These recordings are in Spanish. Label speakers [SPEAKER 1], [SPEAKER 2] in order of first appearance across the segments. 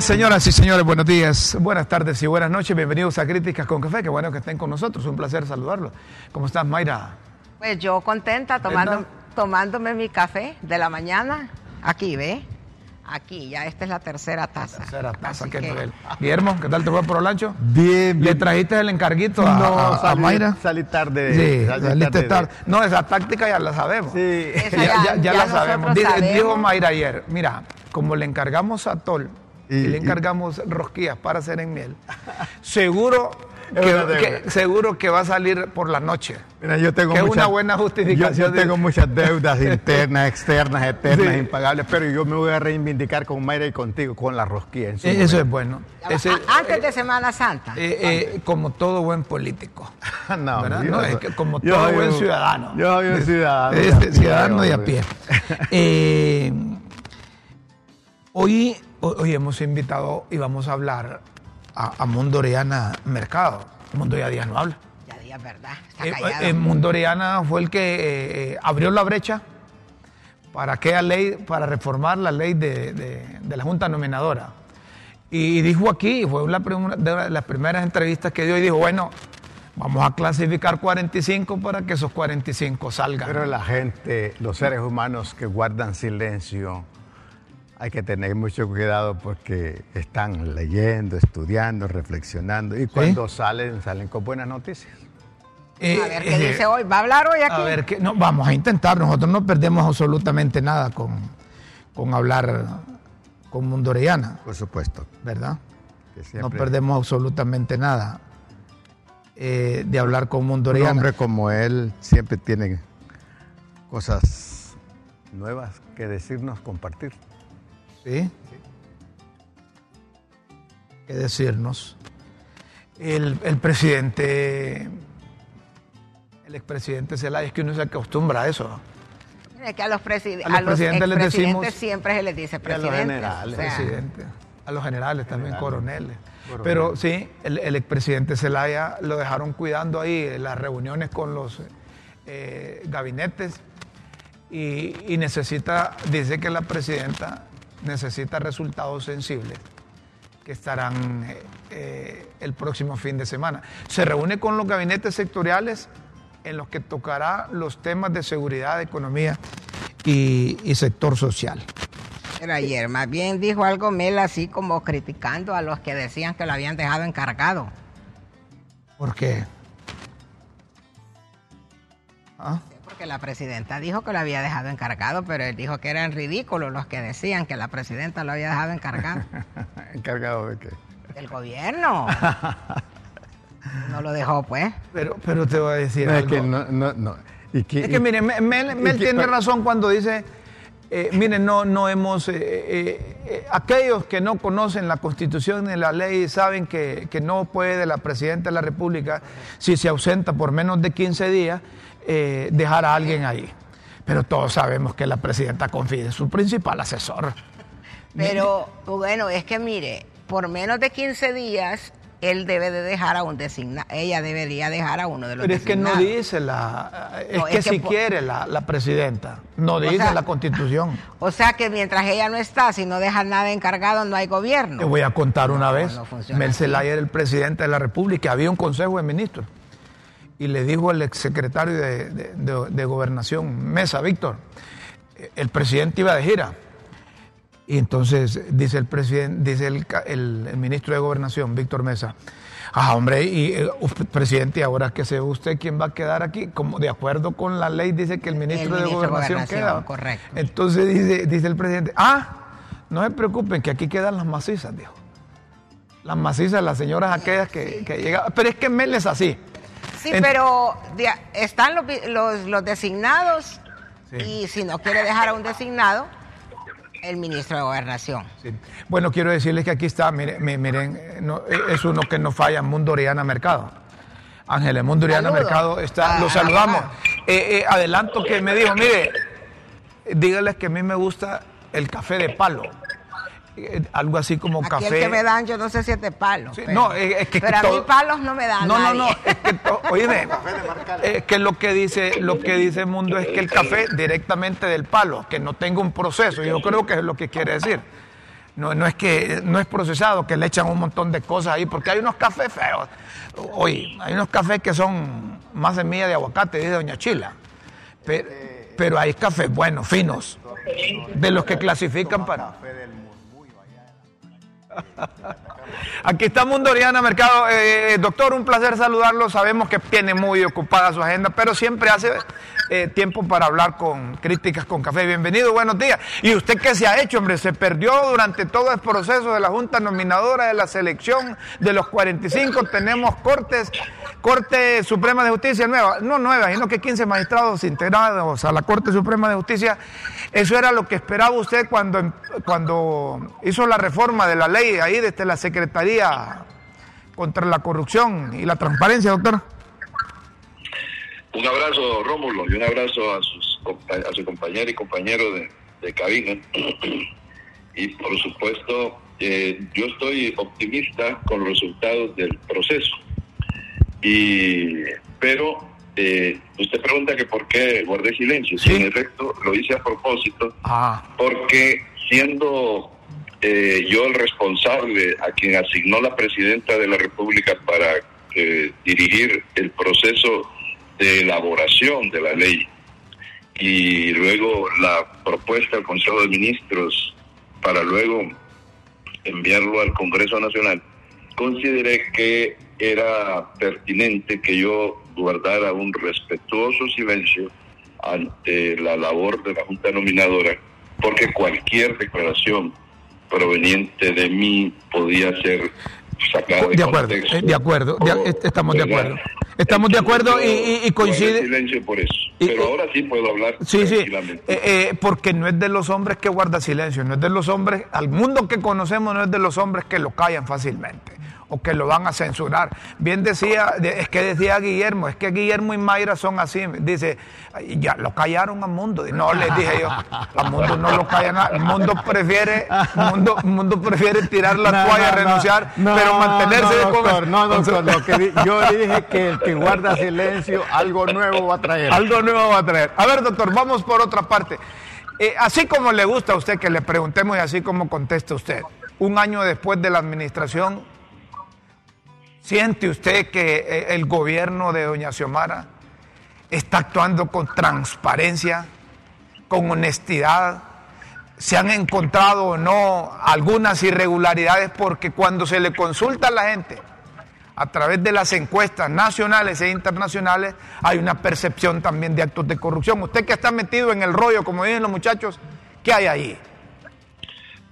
[SPEAKER 1] Eh, señoras y señores, buenos días, buenas tardes y buenas noches. Bienvenidos a Críticas con Café. Qué bueno que estén con nosotros. Un placer saludarlos. ¿Cómo estás, Mayra?
[SPEAKER 2] Pues yo contenta tomando, tomándome mi café de la mañana. Aquí, ¿ve? Aquí, ya esta es la tercera taza.
[SPEAKER 1] Tercera taza, qué nivel. Guillermo, ¿qué tal te fue por Olancho?
[SPEAKER 3] Bien,
[SPEAKER 1] ¿Le trajiste el encarguito a,
[SPEAKER 3] no,
[SPEAKER 1] a- a
[SPEAKER 3] salí,
[SPEAKER 1] Mayra?
[SPEAKER 3] salí tarde.
[SPEAKER 1] Sí,
[SPEAKER 3] salí
[SPEAKER 1] saliste
[SPEAKER 3] tarde.
[SPEAKER 1] tarde. No, esa táctica ya la sabemos.
[SPEAKER 3] Sí.
[SPEAKER 2] Esa
[SPEAKER 1] Ya,
[SPEAKER 2] ya-
[SPEAKER 1] ya- ya
[SPEAKER 2] ya
[SPEAKER 1] la sabemos. Dice-
[SPEAKER 2] sabemos.
[SPEAKER 1] Dijo Mayra ayer, mira, como le encargamos a Tol y,
[SPEAKER 3] Y-
[SPEAKER 1] le
[SPEAKER 3] y-
[SPEAKER 1] encargamos rosquillas para hacer en miel, seguro que, seguro que va a salir por la noche.
[SPEAKER 3] Mira, yo tengo
[SPEAKER 1] Que
[SPEAKER 3] muchas-
[SPEAKER 1] una buena justificación
[SPEAKER 3] Yo, yo
[SPEAKER 1] de-
[SPEAKER 3] tengo muchas deudas internas, externas, eternas,
[SPEAKER 1] Sí.
[SPEAKER 3] impagables, pero yo me voy a reivindicar con Mayra y contigo, con la rosquilla. en su
[SPEAKER 1] Eh, Eso
[SPEAKER 3] momento.
[SPEAKER 1] es bueno.
[SPEAKER 2] Antes de Semana Santa.
[SPEAKER 1] eh, eh, como todo buen político.
[SPEAKER 3] no,
[SPEAKER 1] ¿verdad?
[SPEAKER 3] yo-
[SPEAKER 1] No, es que como
[SPEAKER 3] yo
[SPEAKER 1] todo
[SPEAKER 3] soy
[SPEAKER 1] buen
[SPEAKER 3] un-
[SPEAKER 1] ciudadano.
[SPEAKER 3] Yo soy un ciudadano.
[SPEAKER 1] Es
[SPEAKER 3] de a pie,
[SPEAKER 1] ciudadano de a pie. Eh, hoy, hoy hemos invitado y vamos a hablar a, a Mundo Oriana Mercado. Mundo ya días no habla.
[SPEAKER 2] Ya días, ¿verdad? Está
[SPEAKER 1] Eh,
[SPEAKER 2] callado.
[SPEAKER 1] eh, Mundo Oriana fue el que eh, eh, abrió la brecha para aquella ley, para reformar la ley de, de- de la Junta Nominadora. Y dijo aquí, fue prim- de las primeras entrevistas que dio y dijo, bueno, vamos a clasificar 45 para que esos 45 salgan.
[SPEAKER 3] Pero la gente, los seres humanos que guardan silencio, hay que tener mucho cuidado porque están leyendo, estudiando, reflexionando y cuando salen, salen con buenas noticias.
[SPEAKER 1] Eh,
[SPEAKER 2] a ver qué
[SPEAKER 1] eh,
[SPEAKER 2] dice hoy. ¿Va a hablar hoy aquí?
[SPEAKER 1] A ver, que, no, vamos a intentar, nosotros no perdemos absolutamente nada con, con hablar con Mundo Orellana,
[SPEAKER 3] Por supuesto.
[SPEAKER 1] ¿verdad?
[SPEAKER 3] que
[SPEAKER 1] No perdemos absolutamente nada eh, de hablar con Mundo
[SPEAKER 3] Un hombre como él siempre tiene cosas nuevas que decirnos, compartir.
[SPEAKER 1] ¿Sí? ¿Qué decirnos? El, el presidente, el expresidente Zelaya, es que uno se acostumbra a eso.
[SPEAKER 2] Mire que a los, preside-
[SPEAKER 1] A los
[SPEAKER 2] a los
[SPEAKER 1] presidentes les
[SPEAKER 2] expresidentes
[SPEAKER 1] decimos-
[SPEAKER 2] siempre se les dice
[SPEAKER 3] a los
[SPEAKER 2] presidente.
[SPEAKER 3] generales.
[SPEAKER 2] o sea,
[SPEAKER 1] presidente, a los generales también,
[SPEAKER 3] Generales.
[SPEAKER 1] coroneles.
[SPEAKER 3] Coroneles.
[SPEAKER 1] Pero sí, el, el expresidente Zelaya lo dejaron cuidando ahí en las reuniones con los eh, gabinetes y, y necesita, dice que la presidenta necesita resultados sensibles que estarán eh, eh, el próximo fin de semana. Se reúne con los gabinetes sectoriales en los que tocará los temas de seguridad, economía y- y sector social.
[SPEAKER 2] Pero ayer más bien dijo algo Mel así como criticando a los que decían que lo habían dejado encargado.
[SPEAKER 1] ¿Por qué? ¿Ah?
[SPEAKER 2] Porque la presidenta dijo que lo había dejado encargado, pero él dijo que eran ridículos los que decían que la presidenta lo había dejado encargado.
[SPEAKER 3] ¿Encargado de qué?
[SPEAKER 2] Del gobierno. No lo dejó, pues.
[SPEAKER 1] Pero, pero te voy a decir
[SPEAKER 3] No, es
[SPEAKER 1] algo.
[SPEAKER 3] que no, no, no. ¿Y qué-
[SPEAKER 1] Es que
[SPEAKER 3] y-
[SPEAKER 1] miren, Mel, Mel- Mel
[SPEAKER 3] y qué-
[SPEAKER 1] tiene razón cuando dice, eh, miren, no, no hemos, eh, eh, eh, aquellos que no conocen la constitución ni la ley saben que, que no puede la presidenta de la República, si se ausenta por menos de 15 días, eh, dejar a alguien ahí. Pero todos sabemos que la presidenta confía en su principal asesor.
[SPEAKER 2] Pero bueno, es que mire, por menos de 15 días, él debe de dejar a un designado, ella debería dejar a uno de los
[SPEAKER 1] Pero es que no dice la, es
[SPEAKER 2] No,
[SPEAKER 1] que
[SPEAKER 2] es que
[SPEAKER 1] si quiere la, la presidenta, no dice
[SPEAKER 2] sea-
[SPEAKER 1] la constitución.
[SPEAKER 2] O sea que mientras ella no está, si no deja nada encargado, no hay
[SPEAKER 1] Te
[SPEAKER 2] gobierno.
[SPEAKER 1] voy a contar una
[SPEAKER 2] No,
[SPEAKER 1] vez.
[SPEAKER 2] no.
[SPEAKER 1] Zelaya era el presidente de la República, había un consejo de ministros. Y le dijo al exsecretario de, de- de- de Gobernación, Mesa, Víctor, el presidente iba de gira. Y entonces dice el presidente, dice el, el- el ministro de Gobernación, Víctor Mesa, ah, hombre, y eh, presidente, ahora que sea usted quién va a quedar aquí, como de acuerdo con la ley dice que el ministro, de
[SPEAKER 2] ministro de
[SPEAKER 1] Gobernación,
[SPEAKER 2] Gobernación,
[SPEAKER 1] queda.
[SPEAKER 2] correcto.
[SPEAKER 1] Entonces dice, dice el presidente, ah, no se preocupen, que aquí quedan las macizas, dijo. Las macizas, las señoras aquellas que, que llegaban. Pero es que Mel es así.
[SPEAKER 2] Sí,
[SPEAKER 1] En-
[SPEAKER 2] pero están los, los, los designados
[SPEAKER 1] Sí.
[SPEAKER 2] y si no quiere dejar a un designado, el ministro de Gobernación.
[SPEAKER 1] Sí. Bueno, quiero decirles que aquí está, miren, mi- miren, eh, no, eh, es uno que no falla, Mundo Oriana Mercado. Ángeles, Mundo Oriana. Mercado está,
[SPEAKER 2] Ah,
[SPEAKER 1] lo saludamos.
[SPEAKER 2] ah.
[SPEAKER 1] Eh, eh, adelanto que me dijo, mire, dígales que a mí me gusta el café de palo. Eh, algo así como
[SPEAKER 2] Aquí
[SPEAKER 1] café.
[SPEAKER 2] el que me dan, yo no sé si es de palos.
[SPEAKER 1] Sí,
[SPEAKER 2] pero,
[SPEAKER 1] no, es- es que
[SPEAKER 2] pero a
[SPEAKER 1] todo-
[SPEAKER 2] mí palos no me dan.
[SPEAKER 1] No, no, no, es que, es que lo que dice, lo que dice el mundo es que el café directamente del palo, que no tenga un proceso, yo creo que es lo que quiere decir. No, no es que no es procesado, que le echan un montón de cosas ahí, porque hay unos cafés feos. Oye, hay unos cafés que son más semilla de aguacate, dice Doña Chila. Pero, pero hay cafés buenos, finos, de los que clasifican para. Aquí está Mundoriana Mercado. Eh, doctor, un placer saludarlo. Sabemos que tiene muy ocupada su agenda, pero siempre hace eh, tiempo para hablar con críticas con café. Bienvenido, buenos días. ¿Y usted qué se ha hecho, hombre? Se perdió durante todo el proceso de la Junta Nominadora de la selección de los 45. Tenemos cortes, Corte Suprema de Justicia nueva, no nueva, sino que 15 magistrados integrados a la Corte Suprema de Justicia. Eso era lo que esperaba usted cuando, cuando hizo la reforma de la ley ahí desde la Secretaría contra la corrupción y la transparencia, doctor.
[SPEAKER 4] Un abrazo, Rómulo, y un abrazo a, sus, a su compañera y compañero de, cabina. y por supuesto, eh, yo estoy optimista con los resultados del proceso. Y, pero eh, usted pregunta que por qué guardé silencio. ¿Sí? en efecto, lo hice a propósito, ah. porque siendo eh, yo el responsable a quien asignó la presidenta de la República para eh, dirigir el proceso de elaboración de la ley y luego la propuesta al Consejo de Ministros para luego enviarlo al Congreso Nacional, consideré que era pertinente que yo guardara un respetuoso silencio ante la labor de la Junta Nominadora, porque cualquier declaración proveniente de mí podía ser sacada de,
[SPEAKER 1] de acuerdo, eh, De acuerdo, estamos de acuerdo. Estamos de acuerdo y, coincide.
[SPEAKER 4] silencio por eso. Pero ahora sí puedo hablar
[SPEAKER 1] sí, tranquilamente. Sí, eh, eh, porque no es de los hombres que guarda silencio, no es de los hombres, al mundo que conocemos no es de los hombres que lo callan fácilmente o que lo van a censurar. Bien decía, es que decía Guillermo, es que Guillermo y Mayra son así. Dice, ya lo callaron al mundo. No, les dije yo, al mundo no lo callan. El mundo prefiere, mundo, mundo prefiere tirar la toalla, renunciar, pero mantenerse
[SPEAKER 3] de doctor, No, doctor, lo que yo dije que el que guarda silencio, algo nuevo va a traer.
[SPEAKER 1] Algo nuevo va a traer. A ver, doctor, vamos por otra parte. Eh, así como le gusta a usted que le preguntemos y así como conteste usted, un año después de la administración ¿Siente usted que eh, el gobierno de doña Xiomara está actuando con transparencia, con honestidad? ¿Se han encontrado o no algunas irregularidades? Porque cuando se le consulta a la gente a través de las encuestas nacionales e internacionales, hay una percepción también de actos de corrupción. Usted que está metido en el rollo, como dicen los muchachos, ¿qué hay ahí?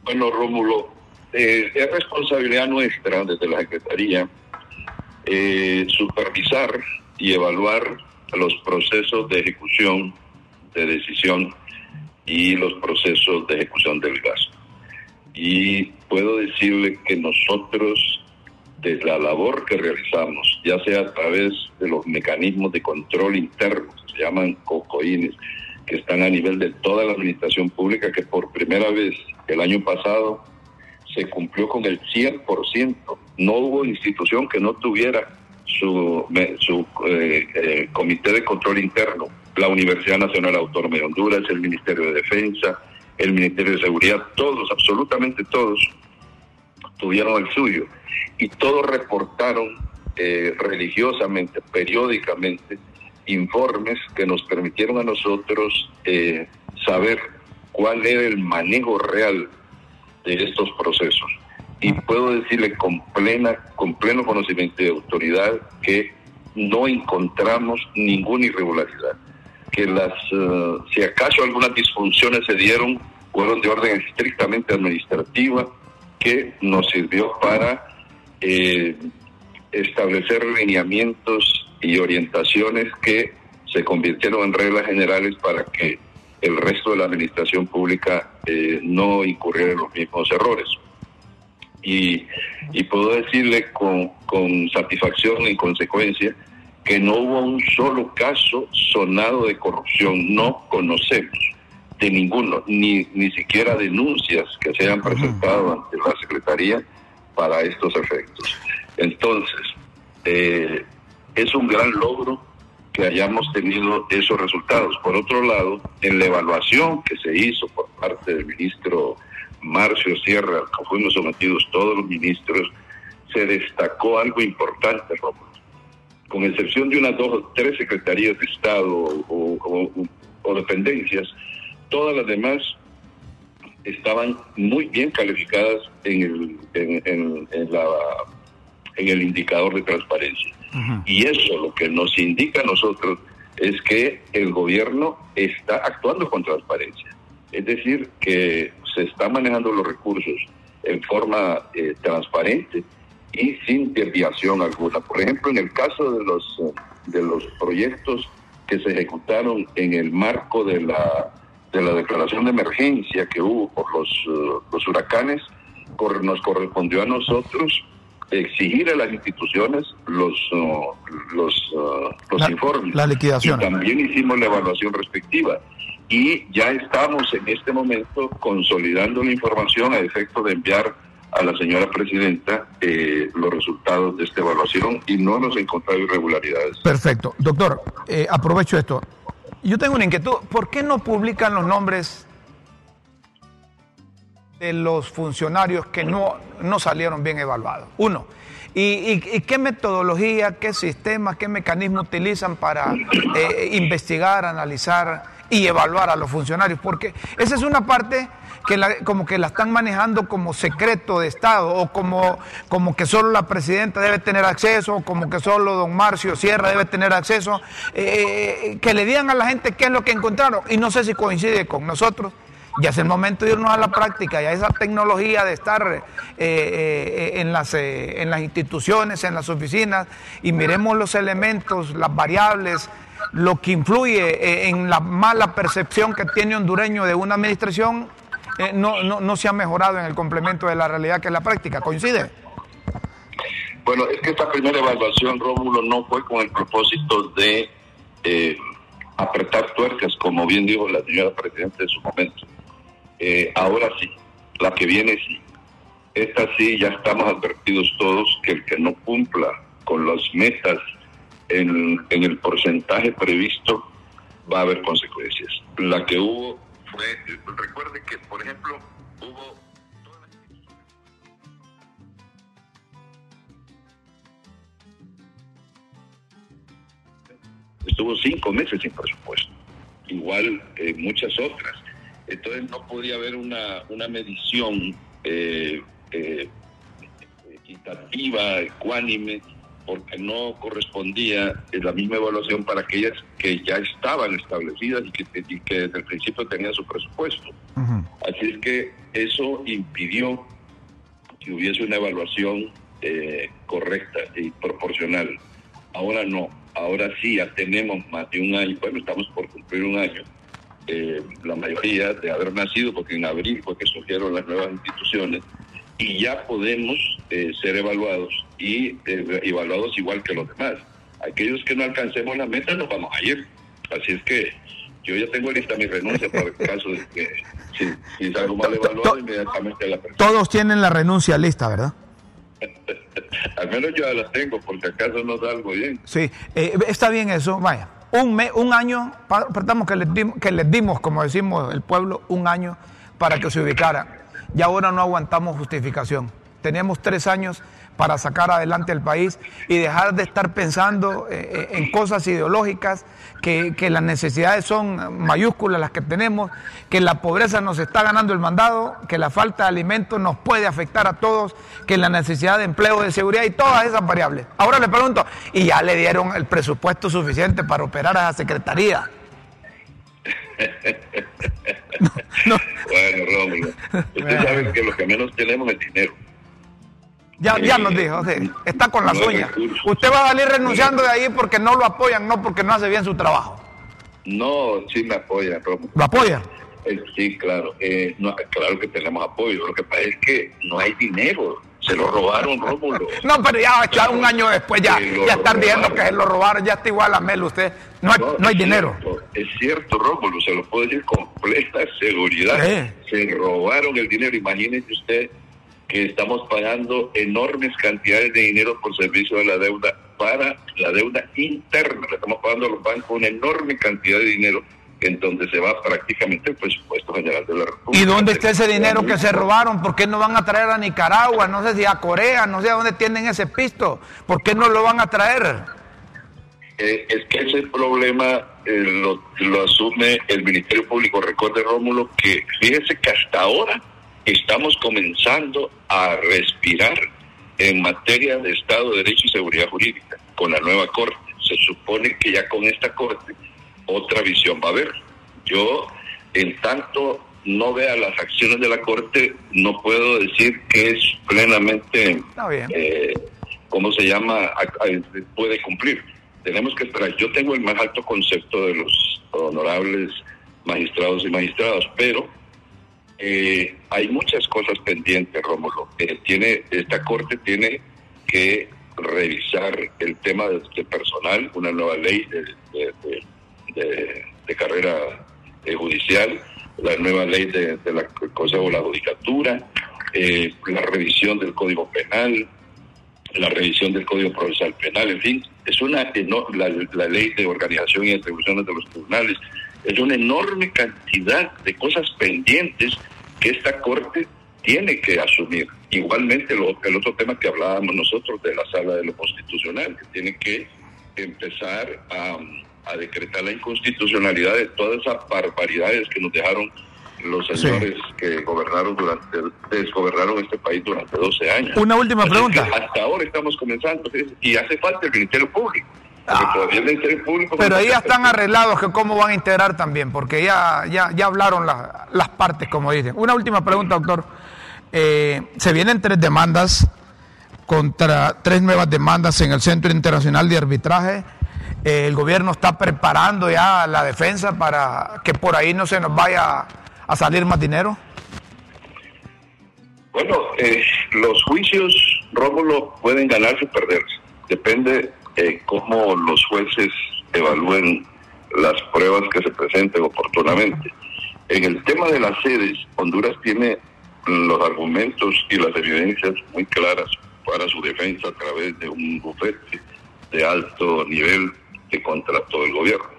[SPEAKER 4] Bueno, Rómulo, eh, es responsabilidad nuestra desde la Secretaría eh, supervisar y evaluar los procesos de ejecución de decisión y los procesos de ejecución del gasto. Y puedo decirle que nosotros, desde la labor que realizamos, ya sea a través de los mecanismos de control interno, que se llaman COCOINES, que están a nivel de toda la administración pública, que por primera vez el año pasado se cumplió con el 100%. No hubo institución que no tuviera su, su eh, eh, comité de control interno, la Universidad Nacional Autónoma de Honduras, el Ministerio de Defensa, el Ministerio de Seguridad, todos, absolutamente todos, tuvieron el suyo. Y todos reportaron eh, religiosamente, periódicamente, informes que nos permitieron a nosotros saber cuál era el manejo real de estos procesos. Y puedo decirle con, plena, con pleno conocimiento de autoridad que no encontramos ninguna irregularidad. Que las, eh, si acaso algunas disfunciones se dieron, fueron de orden estrictamente administrativa, que nos sirvió para eh, establecer lineamientos y orientaciones que se convirtieron en reglas generales para que el resto de la administración pública eh, no incurriera en los mismos errores. Y, puedo decirle con, satisfacción y consecuencia que no hubo un solo caso sonado de corrupción, no conocemos de ninguno, ni, ni siquiera denuncias que se hayan presentado ante la Secretaría para estos efectos. Entonces, eh, es un gran logro que hayamos tenido esos resultados. Por otro lado, en la evaluación que se hizo por parte del ministro Marcio Sierra, al que fuimos sometidos todos los ministros, se destacó algo importante, Rómulo. Con excepción de unas dos o tres secretarías de Estado o, o dependencias, todas las demás estaban muy bien calificadas en el, en, en, la, en el indicador de transparencia. Y eso lo que nos indica a nosotros es que el gobierno está actuando con transparencia. Es decir, que se están manejando los recursos en forma eh, transparente y sin desviación alguna. Por ejemplo, en el caso de los, de los proyectos que se ejecutaron en el marco de la de la declaración de emergencia que hubo por los, eh, los huracanes, nos correspondió a nosotros exigir a las instituciones los uh, los, uh, los informes.
[SPEAKER 1] La liquidación.
[SPEAKER 4] Y también hicimos la evaluación respectiva. Y ya estamos en este momento consolidando la información a efecto de enviar a la señora presidenta eh, los resultados de esta evaluación y no hemos encontrado irregularidades.
[SPEAKER 1] Perfecto. Doctor, eh, aprovecho esto. Yo tengo una inquietud. ¿Por qué no publican los nombres de los funcionarios que no, no salieron bien evaluados? Uno. ¿Y, qué metodología, qué sistema, qué mecanismo utilizan para eh, investigar, analizar y evaluar a los funcionarios? Porque esa es una parte que como que la están manejando como secreto de Estado o como, como que solo la presidenta debe tener acceso o como que solo don Marcio Sierra debe tener acceso, eh, eh, que le digan a la gente qué es lo que encontraron y no sé si coincide con nosotros. Ya es el momento de irnos a la práctica, ya esa tecnología de estar eh, en, las, en las instituciones, en las oficinas, y miremos los elementos, las variables, lo que influye en la mala percepción que tiene hondureño de una administración eh, no, no, no se ha mejorado en el complemento de la realidad que es la práctica. ¿Coincide?
[SPEAKER 4] Bueno, es que esta primera evaluación, Rómulo, no fue con el propósito de eh, apretar tuercas, como bien dijo la señora Presidenta en su momento. Eh, ahora sí, la que viene sí. Esta sí, ya estamos advertidos todos que el que no cumpla con las metas en, el porcentaje previsto va a haber consecuencias. La que hubo recuerde que, por ejemplo, hubo estuvo cinco meses sin presupuesto, igual muchas otras. Entonces no podía haber una, una medición eh, eh, equitativa, ecuánime, porque no correspondía la misma evaluación para aquellas que ya estaban establecidas y que, desde el principio tenían su presupuesto. Así es que eso impidió que hubiese una evaluación eh, correcta y proporcional. Ahora no, ahora sí ya tenemos más de un año, bueno, estamos por cumplir un año, eh, la mayoría de haber nacido, porque en abril fue que surgieron las nuevas instituciones, y ya podemos eh, ser evaluados y eh, evaluados igual que los demás. Aquellos que no alcancemos la meta nos vamos a ir. Así es que yo ya tengo lista mi renuncia por el caso de que si, si salgo mal evaluado inmediatamente la persona.
[SPEAKER 1] Todos tienen la renuncia lista, ¿verdad?
[SPEAKER 4] Al menos yo ya la tengo, porque acaso no salgo bien.
[SPEAKER 1] Sí, eh, está bien eso, vaya. Un, mes, un año, perdamos que les, dimos, que les dimos, como decimos el pueblo, un año para que se ubicara y ahora no aguantamos justificación. Tenemos tres años para sacar adelante el país y dejar de estar pensando eh, eh, en cosas ideológicas, que, las necesidades son mayúsculas las que tenemos, que la pobreza nos está ganando el mandado, que la falta de alimentos nos puede afectar a todos, que la necesidad de empleo, de seguridad y todas esas variables. Ahora le pregunto, ¿y ya le dieron el presupuesto suficiente para operar a esa secretaría?
[SPEAKER 4] Bueno, Rómulo, usted sabe que lo que menos tenemos es dinero.
[SPEAKER 1] Ya, ya nos dijo, está con las uñas. Usted va a salir renunciando de ahí porque no lo apoyan, no porque no hace bien su trabajo.
[SPEAKER 4] No, sí me apoyan, Rómulo.
[SPEAKER 1] ¿Lo apoyan?
[SPEAKER 4] Eh, sí, claro. Eh, claro que tenemos apoyo. Lo que pasa es que no hay dinero. Se lo robaron, Rómulo.
[SPEAKER 1] No, pero ya, un año después ya, ya están diciendo que se lo robaron, ya está igual a Mel usted. No hay, no, hay dinero.
[SPEAKER 4] es cierto, Rómulo, se lo puedo decir con completa seguridad. Se robaron el dinero. Imagínese usted que estamos pagando enormes cantidades de dinero por servicio de la deuda para la deuda interna. Le estamos pagando a los bancos una enorme cantidad de dinero en donde se va prácticamente el presupuesto general de la República.
[SPEAKER 1] ¿Y dónde está ese dinero que se robaron? ¿Por qué no van a traer a Nicaragua? No sé si a Corea, no sé a dónde tienen ese pisto. ¿Por qué no lo van a traer?
[SPEAKER 4] Eh, es que ese problema eh, lo, lo, asume el Ministerio Público. Recuerde, Rómulo, que fíjese que hasta ahora estamos comenzando a respirar en materia de Estado de Derecho y Seguridad Jurídica con la nueva Corte. Se supone que ya con esta Corte otra visión va a haber. Yo, en tanto no vea las acciones de la Corte, no puedo decir que es plenamente, eh, ¿cómo se llama?, puede cumplir. Tenemos que esperar. Yo tengo el más alto concepto de los honorables magistrados y magistradas, pero eh, hay muchas cosas pendientes, Rómulo. Eh, tiene, esta Corte tiene que revisar el tema de, personal, una nueva ley de, de, carrera eh, judicial, la nueva ley de, la Consejo de la Judicatura, eh, la revisión del Código Penal, la revisión del Código Procesal Penal, en fin, es una la ley de organización y atribuciones de los tribunales, es una enorme cantidad de cosas pendientes que esta Corte tiene que asumir. Igualmente lo, el otro tema que hablábamos nosotros de la sala de lo constitucional, que tiene que empezar a, a decretar la inconstitucionalidad de todas esas barbaridades que nos dejaron los señores que gobernaron durante desgobernaron este país durante 12 años.
[SPEAKER 1] Una última pregunta.
[SPEAKER 4] Hasta ahora estamos comenzando y hace falta el Ministerio Público. Ah. el Ministerio Público
[SPEAKER 1] pero ahí ya están arreglados que cómo van a integrar también, porque ya, ya, ya hablaron las partes, como dicen. Una última pregunta, doctor. Eh, se vienen tres demandas contra tres nuevas demandas en el Centro Internacional de Arbitraje el gobierno está preparando ya la defensa para que por ahí no se nos vaya a salir más dinero?
[SPEAKER 4] Bueno, eh, los juicios, Rómulo, pueden ganarse o perderse. Depende eh, cómo los jueces evalúen las pruebas que se presenten oportunamente. En el tema de las sedes, Honduras tiene los argumentos y las evidencias muy claras para su defensa a través de un bufete de alto nivel que contrató el gobierno.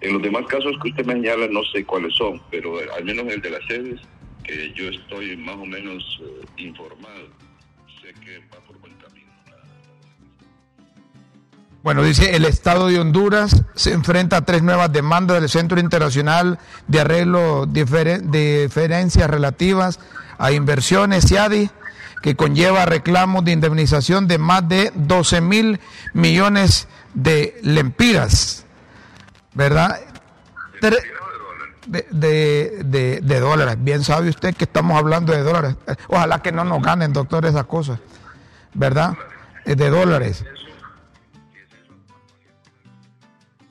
[SPEAKER 4] En los demás casos que usted me señala no sé cuáles son, pero al menos el de las sedes, que yo estoy más o menos eh, informado, sé que va por buen camino.
[SPEAKER 1] Bueno, dice, el Estado de Honduras se enfrenta a tres nuevas demandas del Centro Internacional de Arreglo de Diferencias Relativas a Inversiones, CIADI, que conlleva reclamos de indemnización de más de 12 mil millones de lempiras, ¿verdad? De, de, de, dólares. Bien sabe usted que estamos hablando de dólares. Ojalá que no nos ganen, doctor, esas cosas, ¿verdad? De dólares.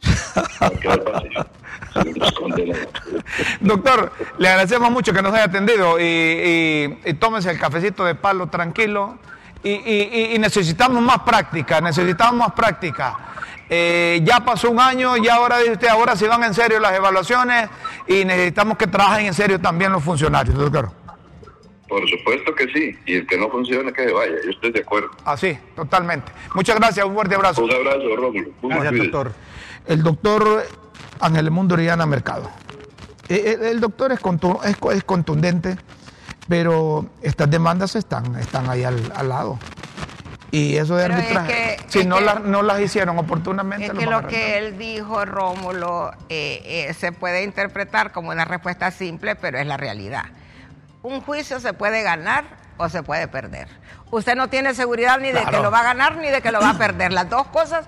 [SPEAKER 1] Doctor, le agradecemos mucho que nos haya atendido y, y, tómese el cafecito de palo tranquilo. Y, y, necesitamos más práctica, necesitamos más práctica. Eh, ya pasó un año y ahora dice usted, ahora se van en serio las evaluaciones y necesitamos que trabajen en serio también los funcionarios, doctor.
[SPEAKER 4] Por supuesto que sí, y el que no funcione que se vaya, yo estoy de acuerdo.
[SPEAKER 1] Así, totalmente. Muchas gracias, un fuerte abrazo.
[SPEAKER 4] Un abrazo, Rómulo.
[SPEAKER 1] Gracias, doctor. El doctor Ángel Mundo Oriana Mercado. Eh, eh, el, doctor es, es, contundente, pero estas demandas están, están ahí al, lado. Y eso de arbitraje, si no, no las hicieron oportunamente.
[SPEAKER 2] Es que lo, que él dijo, Rómulo, eh, se puede interpretar como una respuesta simple, pero es la realidad. Un juicio se puede ganar o se puede perder usted no tiene seguridad ni de que lo va a ganar ni de que lo va a perder. Las dos cosas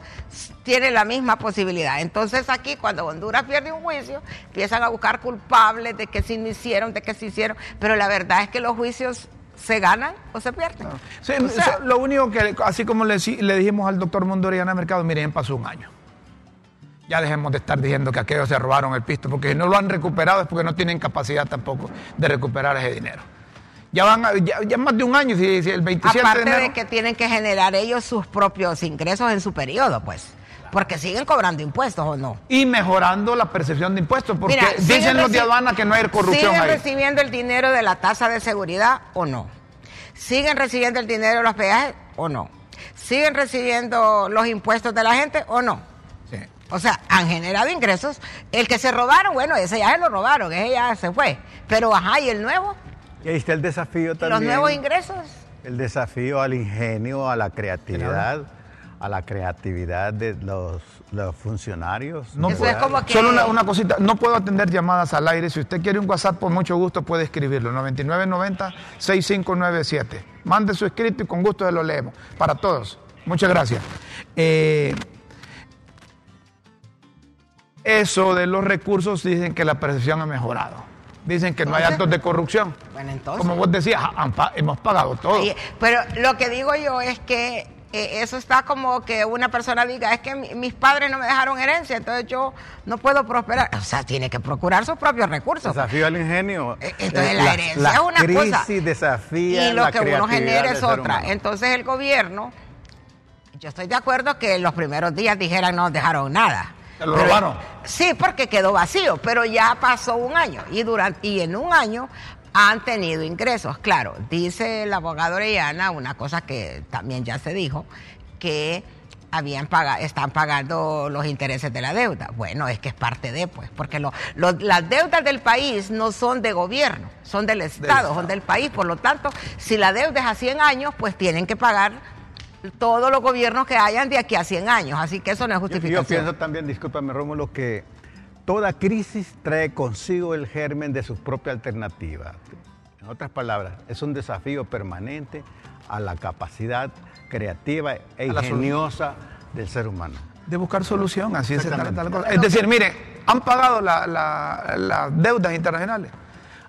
[SPEAKER 2] tienen la misma posibilidad. Entonces aquí cuando Honduras pierde un juicio, empiezan a buscar culpables de que sí no hicieron, de que sí hicieron, pero la verdad es que los juicios se ganan o se pierden.
[SPEAKER 1] lo único que, así como le, dijimos al doctor Mondoriana Mercado, miren, pasó un año. Ya dejemos de estar diciendo que aquellos se robaron el pisto, porque no lo han recuperado es porque no tienen capacidad tampoco de recuperar ese dinero. Ya van ya, más de un año, si, el 27
[SPEAKER 2] Aparte
[SPEAKER 1] de,
[SPEAKER 2] de que tienen que generar ellos sus propios ingresos en su periodo, pues. Porque siguen cobrando impuestos o no.
[SPEAKER 1] Y mejorando la percepción de impuestos, porque dicen los de aduana que no hay corrupción.
[SPEAKER 2] ¿Siguen recibiendo el dinero de la tasa de seguridad o no? ¿Siguen recibiendo el dinero de los peajes o no? ¿siguen recibiendo los impuestos de la gente o no?
[SPEAKER 1] Sí.
[SPEAKER 2] O sea, han generado ingresos. El que se robaron, bueno, ese ya se lo robaron, ese ya se fue. Pero, ajá, ¿y el nuevo?
[SPEAKER 3] Y ahí está el desafío
[SPEAKER 2] ¿Y
[SPEAKER 3] también.
[SPEAKER 2] los nuevos ingresos?
[SPEAKER 3] El desafío al ingenio, a la creatividad, a la creatividad de los, los funcionarios.
[SPEAKER 1] No
[SPEAKER 2] Eso
[SPEAKER 1] puedo-
[SPEAKER 2] es como que-
[SPEAKER 1] Solo una, una cosita, no puedo atender llamadas al aire. Si usted quiere un WhatsApp, por mucho gusto puede escribirlo. 9990-6597. Mande su escrito y con gusto se lo leemos. Para todos. Muchas gracias. Eh, eso de los recursos dicen que la percepción ha mejorado. Dicen que no hay actos de corrupción.
[SPEAKER 2] Bueno, entonces.
[SPEAKER 1] Como vos decías, han hemos pagado todo.
[SPEAKER 2] Pero lo que digo yo es que eh, eso está como que una persona diga, es que mi- mis padres no me dejaron herencia, entonces yo no puedo prosperar. O sea, tiene que procurar sus propios recursos.
[SPEAKER 3] Desafío al ingenio.
[SPEAKER 2] Eh, Entonces
[SPEAKER 3] Eh,
[SPEAKER 2] la herencia
[SPEAKER 3] la
[SPEAKER 2] es una
[SPEAKER 3] crisis
[SPEAKER 2] cosa.
[SPEAKER 3] desafía
[SPEAKER 2] y lo
[SPEAKER 3] la
[SPEAKER 2] que uno genera es otra. Entonces el gobierno, yo estoy de acuerdo que los primeros días dijeran no dejaron nada.
[SPEAKER 1] ¿Se lo robaron?
[SPEAKER 2] Sí, porque quedó vacío, pero ya pasó un año y durante y en un año han tenido ingresos. Claro, dice el abogado Orellana una cosa que también ya se dijo que habían paga- están pagando los intereses de la deuda. Bueno, es que es parte de, pues, porque lo- lo- las deudas del país no son de gobierno, son del Estado, son del país. Por lo tanto, si la deuda es a 100 años, pues tienen que pagar todos los gobiernos que hayan de aquí a 100 años. Así que eso no es
[SPEAKER 3] Yo-
[SPEAKER 2] justificación.
[SPEAKER 3] Yo pienso también, discúlpame Rómulo, que toda crisis trae consigo el germen de su propia alternativa. En otras palabras, es un desafío permanente a la capacidad creativa e ingeniosa del ser humano.
[SPEAKER 1] de buscar solución, así se trata la cosa. Es decir, mire, han pagado la- la- las deudas internacionales,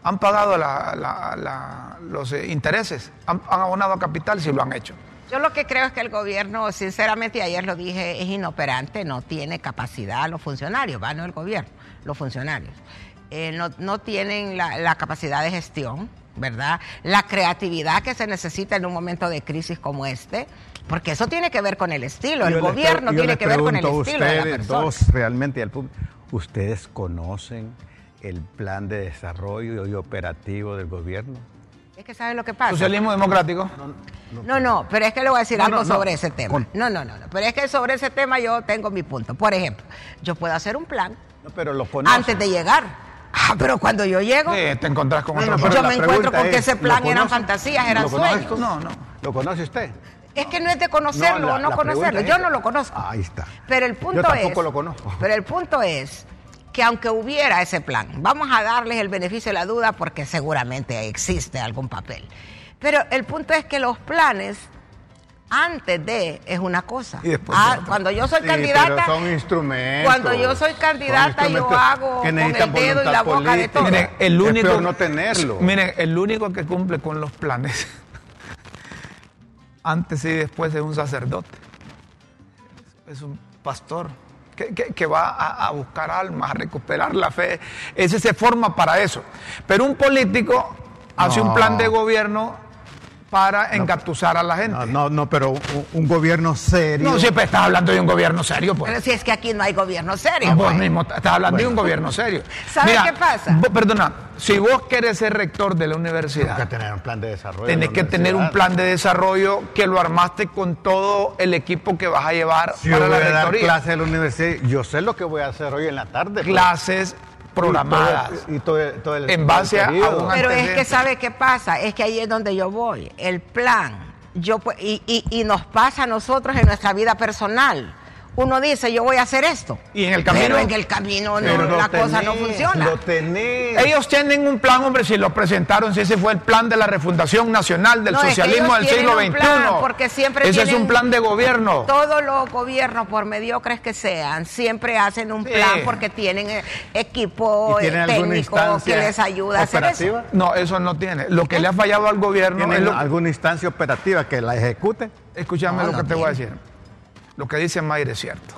[SPEAKER 1] han pagado la- la- la- los eh, intereses, han, han abonado a capital si lo han hecho.
[SPEAKER 2] Yo lo que creo es que el gobierno, sinceramente, ayer lo dije, es inoperante, no tiene capacidad los funcionarios, va, no el gobierno, los funcionarios. Eh, no, no tienen la, la capacidad de gestión, ¿verdad? La creatividad que se necesita en un momento de crisis como este, porque eso tiene que ver con el estilo, el
[SPEAKER 3] Yo
[SPEAKER 2] gobierno
[SPEAKER 3] pre-
[SPEAKER 2] tiene que ver con el estilo de la
[SPEAKER 3] ustedes
[SPEAKER 2] persona.
[SPEAKER 3] dos realmente al público, ¿ustedes conocen el plan de desarrollo y operativo del gobierno?
[SPEAKER 2] Es que ¿sabes lo que pasa?
[SPEAKER 1] Socialismo democrático.
[SPEAKER 2] No, no, pero es que le voy a decir
[SPEAKER 3] No,
[SPEAKER 2] algo
[SPEAKER 3] no, no.
[SPEAKER 2] sobre ese tema.
[SPEAKER 3] Con-
[SPEAKER 2] No, no, no, no, pero es que sobre ese tema yo tengo mi punto. Por ejemplo, yo puedo hacer un plan
[SPEAKER 3] No, pero lo conocen.
[SPEAKER 2] antes de llegar. Ah, pero cuando yo llego,
[SPEAKER 1] Sí, te encontrás con otro
[SPEAKER 2] yo me encuentro con que
[SPEAKER 3] es,
[SPEAKER 2] ese plan
[SPEAKER 3] ¿lo
[SPEAKER 2] eran fantasías, eran sueños.
[SPEAKER 1] No, no.
[SPEAKER 3] ¿Lo conoce usted?
[SPEAKER 2] Es que no es de conocerlo
[SPEAKER 3] No,
[SPEAKER 2] o
[SPEAKER 3] la-
[SPEAKER 2] no
[SPEAKER 3] la
[SPEAKER 2] conocerlo. Yo
[SPEAKER 3] es-
[SPEAKER 2] no lo conozco.
[SPEAKER 3] Ahí está.
[SPEAKER 2] Pero el punto
[SPEAKER 3] Yo tampoco
[SPEAKER 2] es.
[SPEAKER 3] lo conozco.
[SPEAKER 2] Pero el punto es que aunque hubiera ese plan, vamos a darles el beneficio de la duda porque seguramente existe algún papel. Pero el punto es que los planes antes de es una cosa.
[SPEAKER 1] Y después
[SPEAKER 2] Ah, cuando yo soy
[SPEAKER 3] Sí,
[SPEAKER 2] candidata,
[SPEAKER 3] pero son instrumentos.
[SPEAKER 2] cuando yo soy candidata, yo hago con el dedo y la boca de todo.
[SPEAKER 1] Miren, el
[SPEAKER 3] Es
[SPEAKER 1] único,
[SPEAKER 3] peor no tenerlo.
[SPEAKER 1] Miren, el único que cumple con los planes antes y después es un sacerdote. Es un pastor que, que- que va a, a buscar almas, a recuperar la fe. Ese se forma para eso. Pero un político hace un
[SPEAKER 3] No.
[SPEAKER 1] plan de gobierno para engatusar a la gente.
[SPEAKER 3] No, no, no, pero un, un gobierno serio.
[SPEAKER 1] No, siempre estás hablando de un gobierno serio, pues.
[SPEAKER 2] Pero si es que aquí no hay gobierno serio.
[SPEAKER 1] Ah, vos
[SPEAKER 2] pues.
[SPEAKER 1] mismo estás hablando de un gobierno serio.
[SPEAKER 2] ¿Sabe qué pasa?
[SPEAKER 1] vos- perdona, si vos querés ser rector de la
[SPEAKER 3] Tienes que
[SPEAKER 1] universidad,
[SPEAKER 3] tener un plan de desarrollo.
[SPEAKER 1] tenés
[SPEAKER 3] de
[SPEAKER 1] que tener un
[SPEAKER 3] universidad.
[SPEAKER 1] plan de desarrollo que lo armaste con todo el equipo que vas a llevar
[SPEAKER 3] Si
[SPEAKER 1] para
[SPEAKER 3] yo
[SPEAKER 1] la
[SPEAKER 3] voy a dar
[SPEAKER 1] rectoría.
[SPEAKER 3] clase en la universidad, yo sé lo que voy a hacer hoy en la tarde. pues.
[SPEAKER 1] Clases programadas.
[SPEAKER 3] Y todo, y todo- todo el-
[SPEAKER 1] En base
[SPEAKER 3] todo
[SPEAKER 1] a un
[SPEAKER 2] Pero es que sabe qué pasa, es que ahí es donde yo voy. El plan, yo y, y- y nos pasa a nosotros en nuestra vida personal. Uno dice, yo voy a hacer esto.
[SPEAKER 1] Y en el camino-
[SPEAKER 2] Pero en el camino no, la cosa no funciona.
[SPEAKER 3] Lo tenés.
[SPEAKER 1] Ellos tienen un plan, hombre, si lo presentaron, si ese fue el plan de la refundación nacional del
[SPEAKER 2] No, es que
[SPEAKER 1] socialismo
[SPEAKER 2] ellos
[SPEAKER 1] del siglo XXI.
[SPEAKER 2] un plan, porque siempre
[SPEAKER 1] ese es un plan de gobierno.
[SPEAKER 2] Todos los gobiernos, por mediocres que sean, siempre hacen un
[SPEAKER 1] Sí.
[SPEAKER 2] plan porque tienen eh, equipo
[SPEAKER 3] ¿Y tienen
[SPEAKER 2] eh, técnico que les ayuda a hacer eso.
[SPEAKER 3] operativa?
[SPEAKER 1] No, eso no tiene. Lo que le ha fallado al gobierno es
[SPEAKER 3] ¿Tienen
[SPEAKER 1] lo,
[SPEAKER 3] alguna instancia operativa que la ejecute?
[SPEAKER 1] Escúchame
[SPEAKER 2] No,
[SPEAKER 1] lo
[SPEAKER 2] no
[SPEAKER 1] que te voy a decir. Lo que dice Mayre es cierto.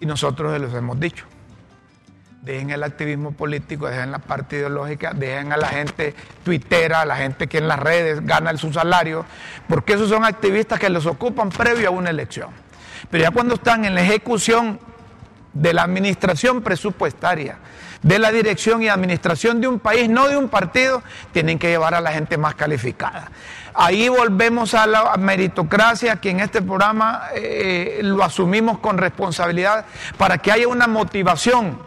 [SPEAKER 1] Y nosotros se los hemos dicho. Dejen el activismo político, dejen la parte ideológica, dejen a la gente tuitera, a la gente que en las redes gana su salario, porque esos son activistas que los ocupan previo a una elección. Pero ya cuando están en la ejecución de la administración presupuestaria, de la dirección y administración de un país, no de un partido, tienen que llevar a la gente más calificada. Ahí volvemos a la meritocracia, que en este programa eh, lo asumimos con responsabilidad para que haya una motivación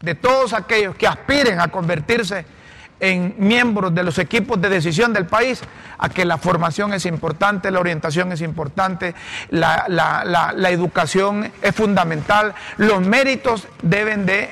[SPEAKER 1] de todos aquellos que aspiren a convertirse en miembros de los equipos de decisión del país, a que la formación es importante, la orientación es importante, la, la educación es fundamental, los méritos deben de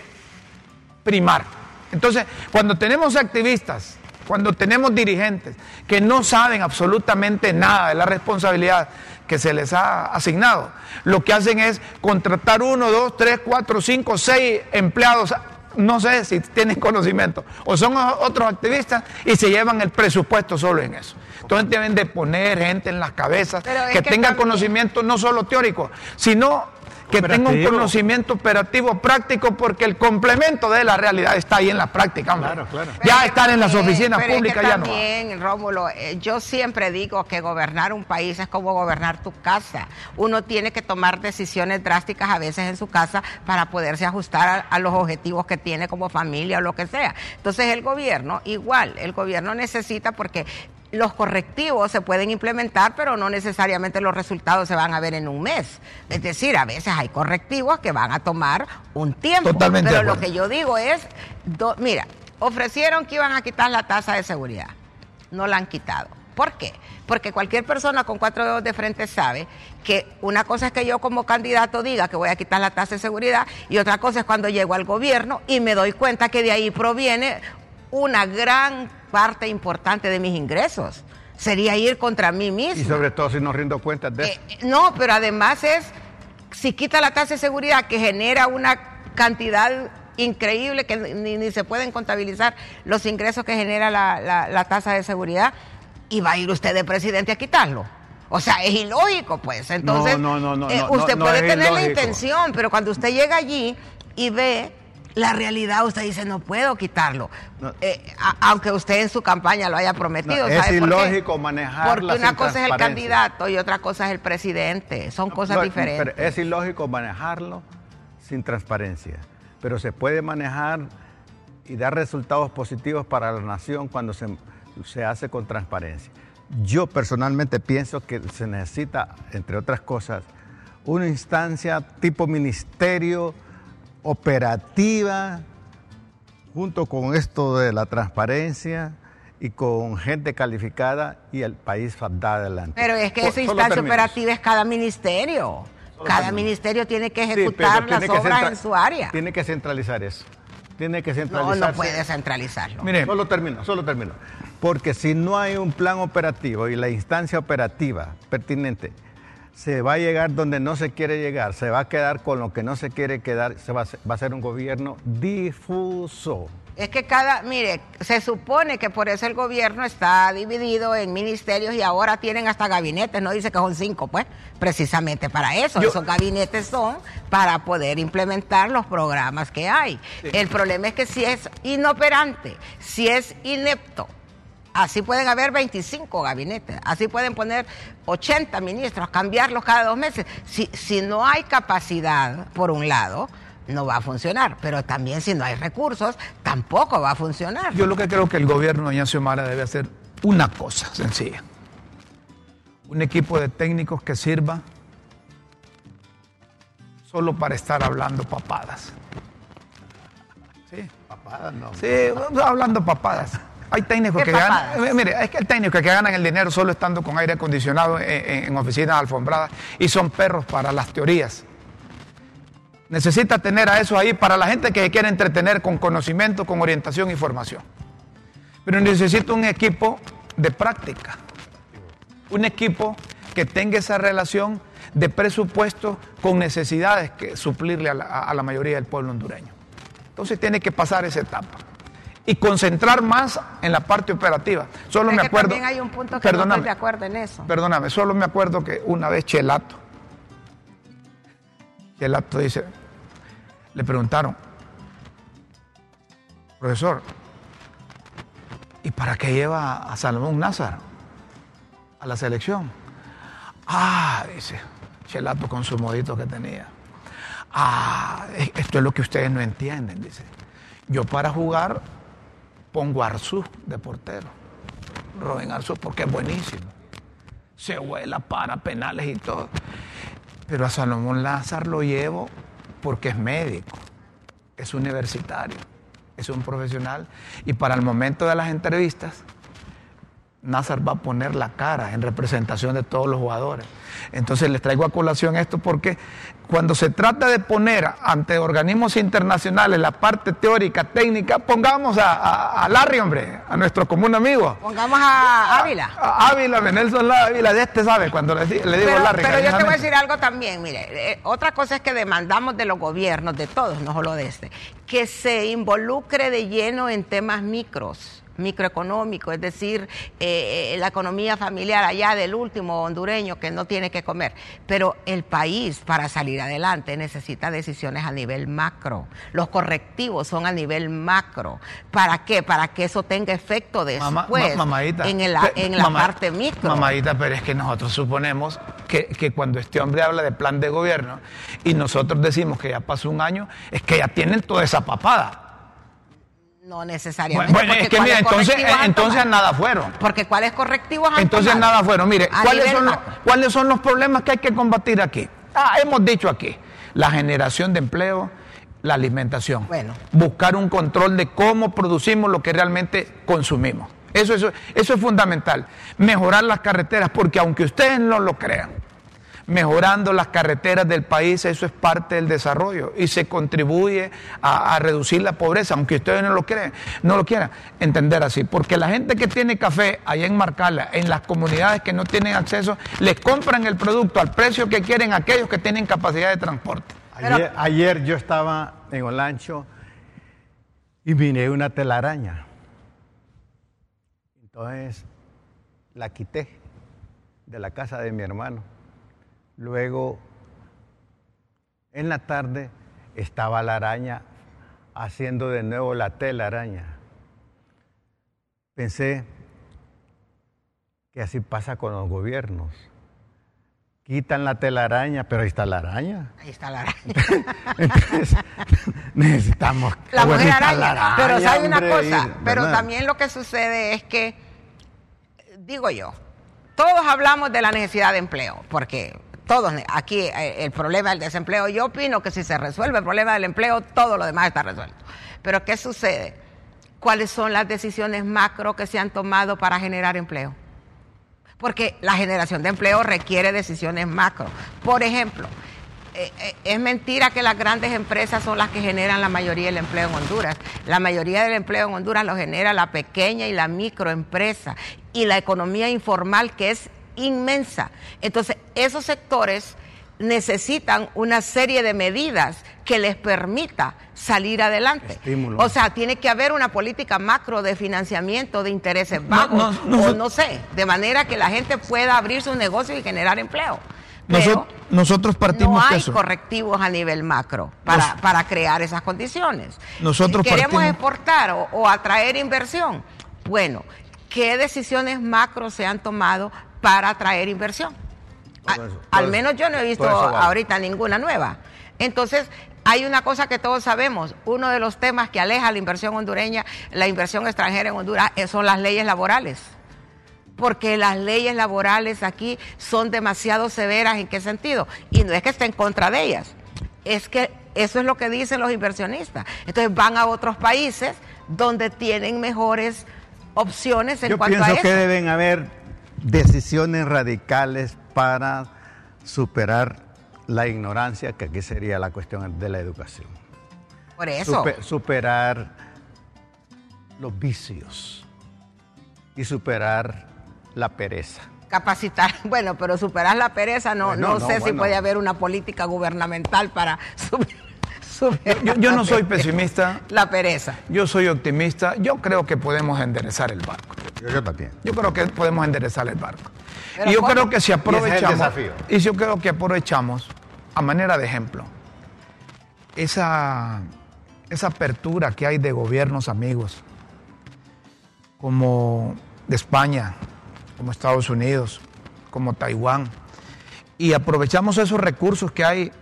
[SPEAKER 1] primar. Entonces, cuando tenemos activistas cuando tenemos dirigentes que no saben absolutamente nada de la responsabilidad que se les ha asignado, lo que hacen es contratar uno, dos, tres, cuatro, cinco, seis empleados, no sé si tienen conocimiento, o son otros activistas y se llevan el presupuesto solo en eso. Entonces deben de poner gente en las cabezas que, tenga conocimiento no solo teórico, sino que tenga un conocimiento operativo práctico porque el complemento de la realidad está ahí en la práctica. Claro, claro. Ya estar en las oficinas públicas ya no.
[SPEAKER 2] También, Rómulo, eh, yo siempre digo que gobernar un país es como gobernar tu casa. Uno tiene que tomar decisiones drásticas a veces en su casa para poderse ajustar a los objetivos que tiene como familia o lo que sea. Entonces el gobierno, igual, el gobierno necesita porque los correctivos se pueden implementar, pero no necesariamente los resultados se van a ver en un mes. Es decir, a veces hay correctivos que van a tomar un tiempo. Totalmente pero lo que yo digo es, mira, ofrecieron que iban a quitar la tasa de seguridad. No la han quitado. ¿Por qué? Porque cualquier persona con cuatro dedos de frente sabe que una cosa es que yo como candidato diga que voy a quitar la tasa de seguridad y otra cosa es cuando llego al gobierno y me doy cuenta que de ahí proviene una gran parte importante de mis ingresos. Sería ir contra mí mismo.
[SPEAKER 3] Y sobre todo si no rindo cuentas de eso.
[SPEAKER 2] Eh, no, pero además es, si quita la tasa de seguridad que genera una cantidad increíble que ni, se pueden contabilizar los ingresos que genera la, tasa de seguridad, y va a ir usted de presidente a quitarlo. O sea, es ilógico, pues. Entonces, no, no, no, eh, usted puede tener la intención, pero cuando usted llega allí y ve la realidad usted dice no puedo quitarlo, eh, aunque usted en su campaña lo haya prometido.
[SPEAKER 3] es ilógico manejarlo.
[SPEAKER 2] Porque una cosa es el candidato y otra cosa es el presidente, son cosas diferentes.
[SPEAKER 3] es ilógico manejarlo sin transparencia, pero se puede manejar y dar resultados positivos para la nación cuando se, se hace con transparencia. Yo personalmente pienso que se necesita, entre otras cosas, una instancia tipo ministerio operativa, junto con esto de la transparencia y con gente calificada y el país va adelante.
[SPEAKER 2] Pero es que esa instancia operativa es cada ministerio. cada ministerio tiene que ejecutar las obras en su área.
[SPEAKER 3] Tiene que centralizar eso. Tiene que centralizar.
[SPEAKER 2] No, no puede centralizarlo.
[SPEAKER 3] Mire, solo termino, solo termino. Porque si no hay un plan operativo y la instancia operativa pertinente se va a llegar donde no se quiere llegar, se va a quedar con lo que no se quiere quedar, se va, a ser un gobierno difuso.
[SPEAKER 2] Es que cada, mire, se supone que por eso el gobierno está dividido en ministerios y ahora tienen hasta gabinetes, no dice que son cinco, pues, precisamente para eso. Esos gabinetes son para poder implementar los programas que hay. El problema es que si es inoperante, si es inepto, Así pueden haber 25 gabinetes, así pueden poner 80 ministros, cambiarlos cada dos meses. Si, si no hay capacidad, por un lado, no va a funcionar, pero también si no hay recursos, tampoco va a funcionar.
[SPEAKER 1] Yo lo que creo que el gobierno, doña Xiomara, debe hacer una cosa sencilla. Un equipo de técnicos que sirva solo para estar hablando papadas.
[SPEAKER 3] ¿Sí? Papadas no.
[SPEAKER 1] Sí, hablando papadas. Hay técnicos que ganan, eh, mire, es que hay técnicos que ganan el dinero solo estando con aire acondicionado en, oficinas alfombradas y son perros para las teorías. Necesita tener a eso ahí para la gente que quiere entretener con conocimiento, con orientación y formación. Pero necesita un equipo de práctica, un equipo que tenga esa relación de presupuesto con necesidades que suplirle a la, a la mayoría del pueblo hondureño. Entonces tiene que pasar esa etapa y concentrar más en la parte operativa. Solo me acuerdo.
[SPEAKER 2] También hay un punto que no estoy de acuerdo en eso.
[SPEAKER 1] Perdóname, solo me acuerdo que una vez Chelato, Chelato dice, le preguntaron, profesor, ¿y para qué lleva a Salomón Názar a la selección? Ah, dice Chelato con su modito que tenía. Ah, esto es lo que ustedes no entienden, dice Yo para jugar pongo Arzú de portero. Robin Arzú porque es buenísimo. Se vuela para penales y todo. Pero a Salomón Lázaro lo llevo porque es médico, es universitario, es un profesional. Y para el momento de las entrevistas, Nazar va a poner la cara en representación de todos los jugadores. Entonces les traigo a colación esto porque cuando se trata de poner ante organismos internacionales la parte teórica, técnica, pongamos a, Larry, hombre, a nuestro común amigo.
[SPEAKER 2] Pongamos a Ávila.
[SPEAKER 1] A, Ávila, Nelson Ávila, de este sabe cuando le, digo
[SPEAKER 2] pero,
[SPEAKER 1] Larry.
[SPEAKER 2] Pero yo te voy a decir algo también, mire, eh, otra cosa es que demandamos de los gobiernos, de todos, no solo de este, que se involucre de lleno en temas micros microeconómico, es decir, eh, eh, la economía familiar allá del último hondureño que no tiene que comer. Pero el país para salir adelante necesita decisiones a nivel macro. Los correctivos son a nivel macro. ¿Para qué? Para que eso tenga efecto después en, el, en la parte micro.
[SPEAKER 1] Mamadita, pero es que nosotros suponemos que, que cuando este hombre habla de plan de gobierno y nosotros decimos que ya pasó un año, es que ya tienen toda esa papada.
[SPEAKER 2] No necesariamente.
[SPEAKER 1] Bueno, es que mira, entonces, entonces nada fueron.
[SPEAKER 2] Porque ¿cuáles correctivos han
[SPEAKER 1] Entonces nada fueron. Mire, ¿cuáles son, los, ¿cuáles son los problemas que hay que combatir aquí? Ah, hemos dicho aquí, la generación de empleo, la alimentación.
[SPEAKER 2] Bueno.
[SPEAKER 1] Buscar un control de cómo producimos lo que realmente consumimos. Eso, eso, eso es fundamental. Mejorar las carreteras, porque aunque ustedes no lo crean, mejorando las carreteras del país, eso es parte del desarrollo y se contribuye a, reducir la pobreza, aunque ustedes no lo creen, no lo quieran entender así, porque la gente que tiene café allá en Marcala, en las comunidades que no tienen acceso, les compran el producto al precio que quieren aquellos que tienen capacidad de transporte.
[SPEAKER 3] Ayer, yo estaba en Olancho y vine una telaraña. Entonces la quité de la casa de mi hermano Luego, en la tarde, estaba la araña haciendo de nuevo la telaraña. Pensé que así pasa con los gobiernos. Quitan la telaraña, pero ahí está la araña.
[SPEAKER 2] Ahí está la araña.
[SPEAKER 3] Entonces, necesitamos
[SPEAKER 2] la mujer araña. Pero sabe una cosa, pero también lo que sucede es que, digo yo, todos hablamos de la necesidad de empleo, porque todos, aquí eh, el problema del desempleo, yo opino que si se resuelve el problema del empleo, todo lo demás está resuelto. Pero ¿qué sucede? ¿Cuáles son las decisiones macro que se han tomado para generar empleo? Porque la generación de empleo requiere decisiones macro. Por ejemplo, eh, eh, es mentira que las grandes empresas son las que generan la mayoría del empleo en Honduras. La mayoría del empleo en Honduras lo genera la pequeña y la microempresa y la economía informal que es inmensa. Entonces, esos sectores necesitan una serie de medidas que les permita salir adelante. O sea, tiene que haber una política macro de financiamiento de intereses bajos, o no sé, de manera que la gente pueda abrir sus negocios y generar empleo.
[SPEAKER 1] nosotros, partimos
[SPEAKER 2] no hay correctivos a nivel macro para, para crear esas condiciones.
[SPEAKER 1] Nosotros
[SPEAKER 2] queremos exportar o, o atraer inversión. Bueno, ¿qué decisiones macro se han tomado para atraer inversión. al menos yo no he visto ahorita ninguna nueva. Entonces, hay una cosa que todos sabemos, uno de los temas que aleja la inversión hondureña, la inversión extranjera en Honduras, eh, son las leyes laborales. Porque las leyes laborales aquí son demasiado severas. ¿En qué sentido? Y no es que esté en contra de ellas, es que eso es lo que dicen los inversionistas. Entonces van a otros países donde tienen mejores opciones en cuanto a eso.
[SPEAKER 3] Yo pienso que deben haber decisiones radicales para superar la ignorancia, que aquí sería la cuestión de la educación.
[SPEAKER 2] Por eso.
[SPEAKER 3] superar los vicios y superar la pereza.
[SPEAKER 2] Capacitar, bueno, pero superar la pereza no, no, sé si puede haber una política gubernamental para
[SPEAKER 1] superar. Yo, no soy pesimista.
[SPEAKER 2] La pereza.
[SPEAKER 1] Yo soy optimista. Yo creo que podemos enderezar el barco.
[SPEAKER 3] Yo, también.
[SPEAKER 1] Yo creo que podemos enderezar el barco. y yo creo que si aprovechamos. Y, yo creo que aprovechamos, a manera de ejemplo, esa, esa apertura que hay de gobiernos amigos, como de España, como Estados Unidos, como Taiwán, y aprovechamos esos recursos que hay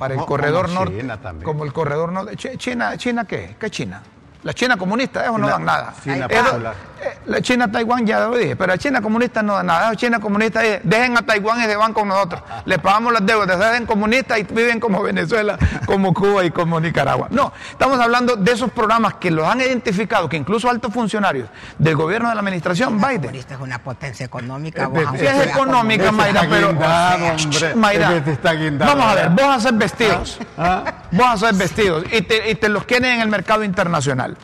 [SPEAKER 1] para el corredor norte. Como el corredor norte. China, ¿China qué? ¿Qué China? La China comunista, eso no dan nada. China eh, la China Taiwán ya lo dije, pero la China comunista no da nada. La China comunista dice, dejen a Taiwán y se van con nosotros. Le pagamos las deudas, se hacen comunistas y viven como Venezuela, como Cuba y como Nicaragua. No, estamos hablando de esos programas que los han identificado, que incluso altos funcionarios del gobierno de la administración la Biden.
[SPEAKER 2] es una potencia económica.
[SPEAKER 1] sí es económica, Mayra, pero... Mayra, vamos a ver, vos haces vestidos. ¿Ah? Vos haces vestidos y te, y te los quieren en el mercado internacional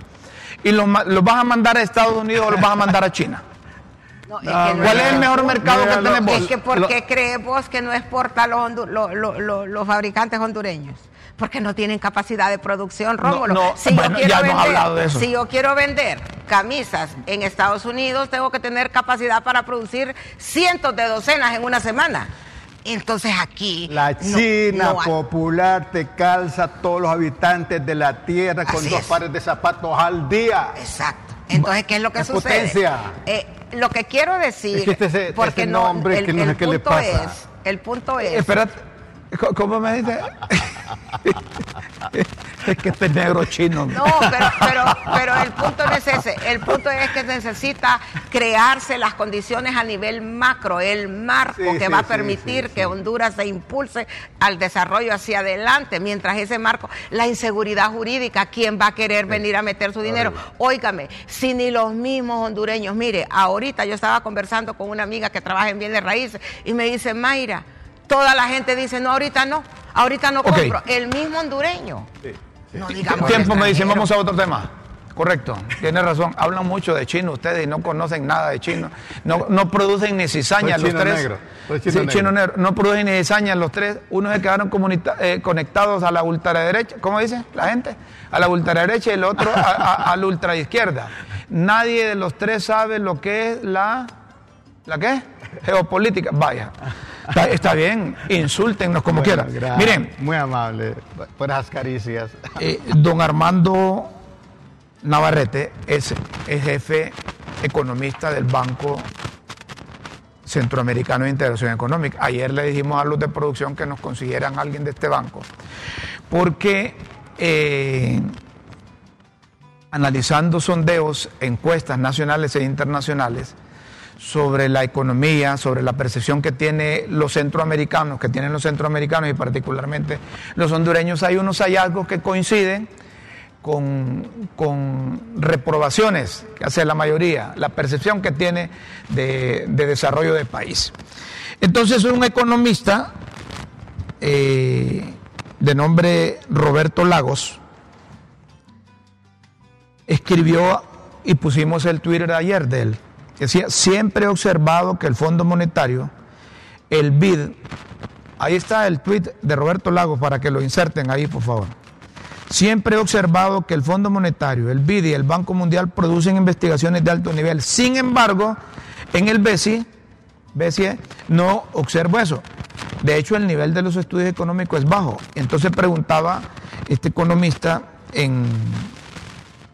[SPEAKER 1] y los, vas a mandar a Estados Unidos o los vas a mandar a China. ¿Cuál es el mejor mercado que tenemos?
[SPEAKER 2] Es que ¿por qué crees vos que no exporta los, los, fabricantes hondureños? Porque no tienen capacidad de producción, Rómulo. si, yo quiero vender, si yo quiero vender camisas en Estados Unidos, tengo que tener capacidad para producir cientos de docenas en una semana. Entonces aquí...
[SPEAKER 3] La China popular te calza a todos los habitantes de la tierra con dos pares de zapatos al día.
[SPEAKER 2] Exacto. Entonces, ¿qué es lo que sucede? Potencia. Eh, lo que quiero decir, es que este, este porque nombre no, que no sé qué le pasa. Es, el punto es...
[SPEAKER 1] Espérate, ¿cómo me dice? es que este negro chino.
[SPEAKER 2] No, pero, pero, el punto no es ese. El punto es que necesita crearse las condiciones a nivel macro, el marco que va a permitir que Honduras se impulse al desarrollo hacia adelante. Mientras ese marco, la inseguridad jurídica, ¿quién va a querer venir a meter su dinero? Óigame, si ni los mismos hondureños, mire, ahorita yo estaba conversando con una amiga que trabaja en bienes raíces y me dice, Mayra, toda la gente dice, no, ahorita no, ahorita no compro. El mismo hondureño.
[SPEAKER 1] No digamos tiempo me dicen, vamos a otro tema. Correcto, tiene razón. Hablan mucho de chino ustedes y no conocen nada de chino. No, no producen ni cizaña los tres. Negro. chino, negro. No producen ni cizaña los tres. Unos se quedaron eh, conectados a la ultraderecha, ¿cómo dice la gente? A la ultraderecha y el otro a, la ultraizquierda. Nadie de los tres sabe lo que es la. ¿La qué? Geopolítica. Vaya. Está, bien, insúltennos como quieran. Miren.
[SPEAKER 3] Muy amable por las caricias.
[SPEAKER 1] Eh, don Armando Navarrete es, jefe economista del Banco Centroamericano de Integración Económica. Ayer le dijimos a los de producción que nos consiguieran alguien de este banco, porque eh, analizando sondeos, encuestas nacionales e internacionales, sobre la economía, sobre la percepción que tienen los centroamericanos, que tienen los centroamericanos y particularmente los hondureños, hay unos hallazgos que coinciden con, reprobaciones que hace la mayoría, la percepción que tiene de, desarrollo del país. Entonces un economista eh, de nombre Roberto Lagos escribió y pusimos el Twitter de ayer de él Decía, siempre he observado que el Fondo Monetario, el BID, ahí está el tweet de Roberto Lagos para que lo inserten ahí, por favor. Siempre he observado que el Fondo Monetario, el BID y el Banco Mundial producen investigaciones de alto nivel. Sin embargo, en el BESI, BESI no observo eso. De hecho, el nivel de los estudios económicos es bajo. Entonces preguntaba este economista en,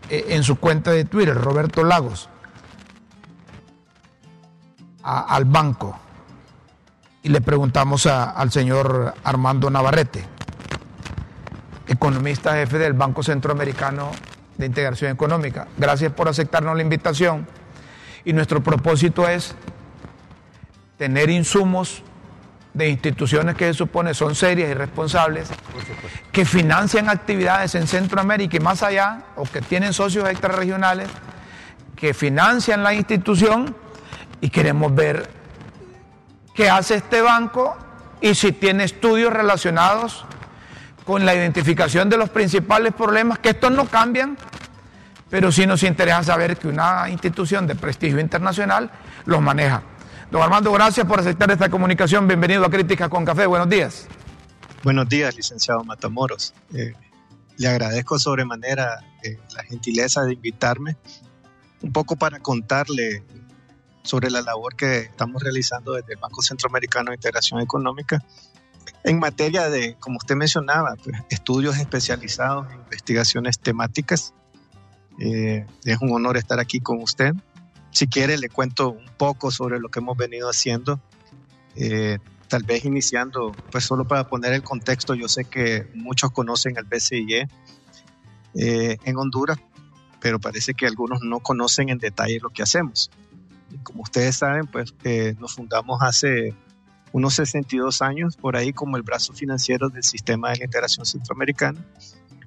[SPEAKER 1] en su cuenta de Twitter, Roberto Lagos, al banco y le preguntamos al señor Armando Navarrete, economista jefe del Banco Centroamericano de Integración Económica. Gracias por aceptarnos la invitación y nuestro propósito es tener insumos de instituciones que se supone son serias y responsables, que financian actividades en Centroamérica y más allá, o que tienen socios extrarregionales, que financian la institución y queremos ver qué hace este banco y si tiene estudios relacionados con la identificación de los principales problemas, que estos no cambian, pero sí nos interesa saber que una institución de prestigio internacional los maneja. Don Armando, gracias por aceptar esta comunicación. Bienvenido a Críticas con Café. Buenos días.
[SPEAKER 5] Buenos días, licenciado Matamoros. Eh, le agradezco sobremanera eh, la gentileza de invitarme un poco para contarle sobre la labor que estamos realizando desde el Banco Centroamericano de Integración Económica en materia de, como usted mencionaba, pues, estudios especializados investigaciones temáticas. Eh, es un honor estar aquí con usted. Si quiere, le cuento un poco sobre lo que hemos venido haciendo. Eh, tal vez iniciando, pues solo para poner el contexto, yo sé que muchos conocen al BCIE eh, en Honduras, pero parece que algunos no conocen en detalle lo que hacemos. Como ustedes saben, pues eh, nos fundamos hace unos 62 años por ahí como el brazo financiero del sistema de la integración centroamericana,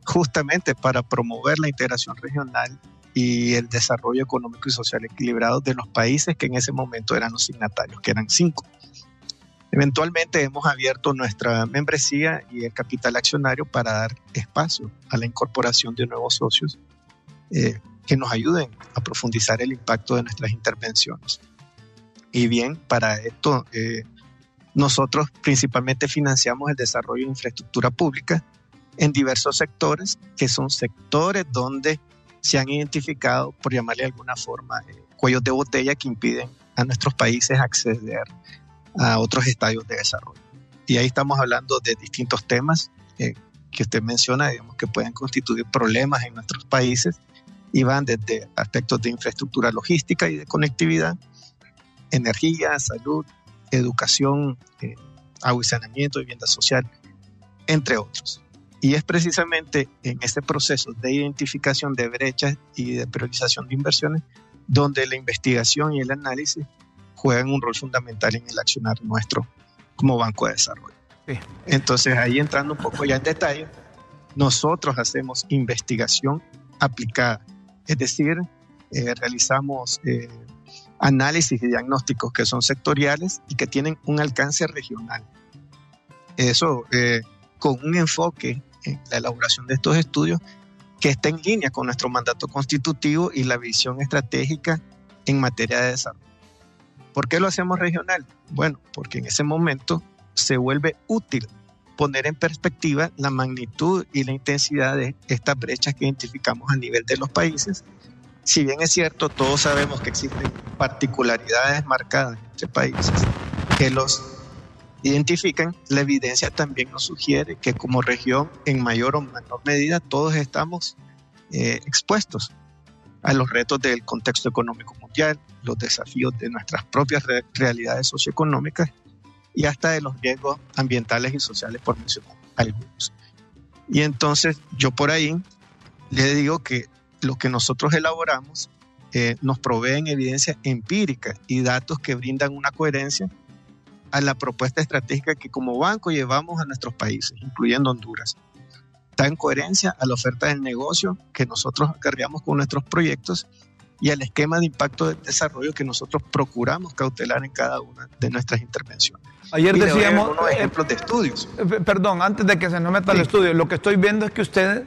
[SPEAKER 5] justamente para promover la integración regional y el desarrollo económico y social equilibrado de los países que en ese momento eran los signatarios, que eran cinco. Eventualmente hemos abierto nuestra membresía y el capital accionario para dar espacio a la incorporación de nuevos socios eh, que nos ayuden a profundizar el impacto de nuestras intervenciones. Y bien, para esto eh, nosotros principalmente financiamos el desarrollo de infraestructura pública en diversos sectores, que son sectores donde se han identificado, por llamarle de alguna forma, eh, cuellos de botella que impiden a nuestros países acceder a otros estadios de desarrollo. Y ahí estamos hablando de distintos temas eh, que usted menciona, digamos, que pueden constituir problemas en nuestros países y van desde aspectos de infraestructura logística y de conectividad, energía, salud, educación, eh, agua y saneamiento, vivienda social, entre otros. Y es precisamente en este proceso de identificación de brechas y de priorización de inversiones donde la investigación y el análisis juegan un rol fundamental en el accionar nuestro como Banco de Desarrollo. Entonces, ahí entrando un poco ya en detalle, nosotros hacemos investigación aplicada, es decir, eh, realizamos eh, análisis y diagnósticos que son sectoriales y que tienen un alcance regional. Eso eh, con un enfoque en la elaboración de estos estudios que está en línea con nuestro mandato constitutivo y la visión estratégica en materia de desarrollo. ¿Por qué lo hacemos regional? Bueno, porque en ese momento se vuelve útil poner en perspectiva la magnitud y la intensidad de estas brechas que identificamos a nivel de los países. Si bien es cierto, todos sabemos que existen particularidades marcadas entre países que los identifican, la evidencia también nos sugiere que como región, en mayor o menor medida, todos estamos eh, expuestos a los retos del contexto económico mundial, los desafíos de nuestras propias realidades socioeconómicas y hasta de los riesgos ambientales y sociales, por mencionar algunos. Y entonces yo por ahí le digo que lo que nosotros elaboramos eh, nos proveen evidencia empírica y datos que brindan una coherencia a la propuesta estratégica que como banco llevamos a nuestros países, incluyendo Honduras. Está en coherencia a la oferta del negocio que nosotros acarreamos con nuestros proyectos y al esquema de impacto de desarrollo que nosotros procuramos cautelar en cada una de nuestras intervenciones.
[SPEAKER 1] Ayer decíamos
[SPEAKER 5] unos ejemplos de estudios.
[SPEAKER 1] Eh, perdón, antes de que se nos meta el estudio, lo que estoy viendo es que usted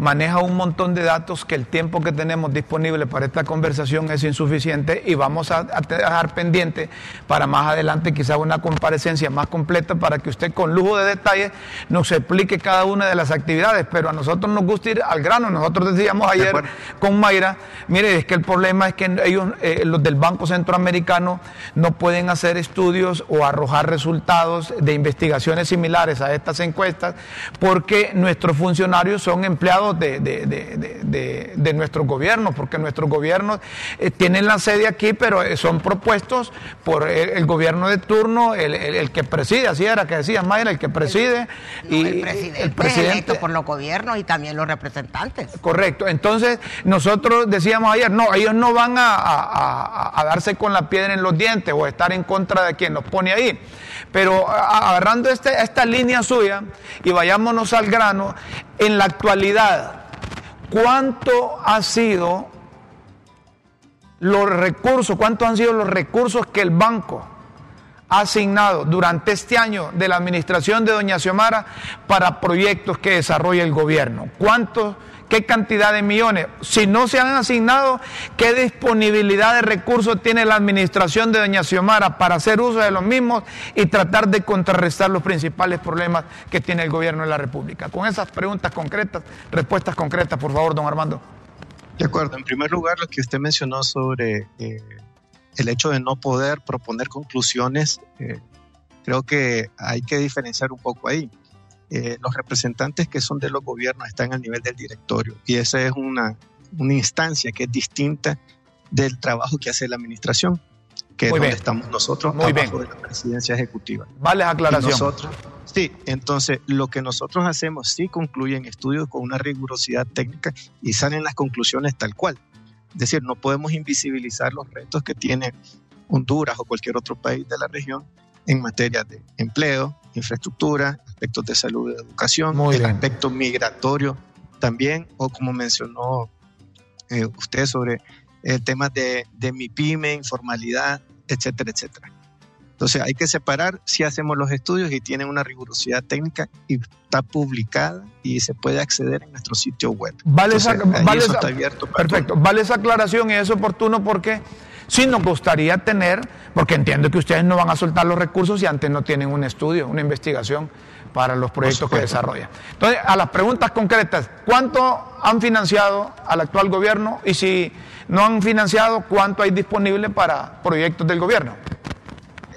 [SPEAKER 1] maneja un montón de datos que el tiempo que tenemos disponible para esta conversación es insuficiente y vamos a, dejar pendiente para más adelante quizá una comparecencia más completa para que usted con lujo de detalles nos explique cada una de las actividades, pero a nosotros nos gusta ir al grano. Nosotros decíamos ayer con Mayra, mire, es que el problema es que ellos, eh, los del Banco Centroamericano, no pueden hacer estudios o arrojar resultados de investigaciones similares a estas encuestas porque nuestros funcionarios son empleados de, de, de, nuestros gobiernos, porque nuestros gobiernos eh, tienen la sede aquí, pero eh, son propuestos por el, gobierno de turno, el, que preside, así era que decía Mayra, el que preside.
[SPEAKER 2] y el presidente, el presidente por los gobiernos y también los representantes.
[SPEAKER 1] Correcto, entonces nosotros decíamos ayer, no, ellos no van a, a darse con la piedra en los dientes o estar en contra de quien los pone ahí. Pero agarrando este, esta línea suya y vayámonos al grano, en la actualidad, ¿cuánto ha sido los recursos, cuántos han sido los recursos que el banco ha asignado durante este año de la administración de Doña Xiomara para proyectos que desarrolla el gobierno? ¿Cuántos qué cantidad de millones. Si no se han asignado, qué disponibilidad de recursos tiene la administración de Doña Xiomara para hacer uso de los mismos y tratar de contrarrestar los principales problemas que tiene el gobierno de la República. Con esas preguntas concretas, respuestas concretas, por favor, don Armando.
[SPEAKER 5] De acuerdo. En primer lugar, lo que usted mencionó sobre eh, el hecho de no poder proponer conclusiones, eh, creo que hay que diferenciar un poco ahí. Eh, los representantes que son de los gobiernos están a nivel del directorio y esa es una, una instancia que es distinta del trabajo que hace la administración, que es donde estamos nosotros,
[SPEAKER 1] Muy
[SPEAKER 5] abajo de la presidencia ejecutiva.
[SPEAKER 1] Vale aclaración.
[SPEAKER 5] nosotros, sí, entonces lo que nosotros hacemos sí concluye en estudios con una rigurosidad técnica y salen las conclusiones tal cual. Es decir, no podemos invisibilizar los retos que tiene Honduras o cualquier otro país de la región en materia de empleo, infraestructura, aspectos de salud y educación, el aspecto migratorio también, o como mencionó eh, usted sobre el tema de, de mi pyme, informalidad, etcétera, etcétera. Entonces hay que separar si hacemos los estudios y tienen una rigurosidad técnica y está publicada y se puede acceder en nuestro sitio web.
[SPEAKER 1] Vale, esa, vale está abierto perfecto. Vale esa aclaración y es oportuno porque sí nos gustaría tener, porque entiendo que ustedes no van a soltar los recursos si antes no tienen un estudio, una investigación para los proyectos que desarrollan. Entonces, a las preguntas concretas, ¿cuánto han financiado al actual gobierno? Y si no han financiado, ¿cuánto hay disponible para proyectos del gobierno?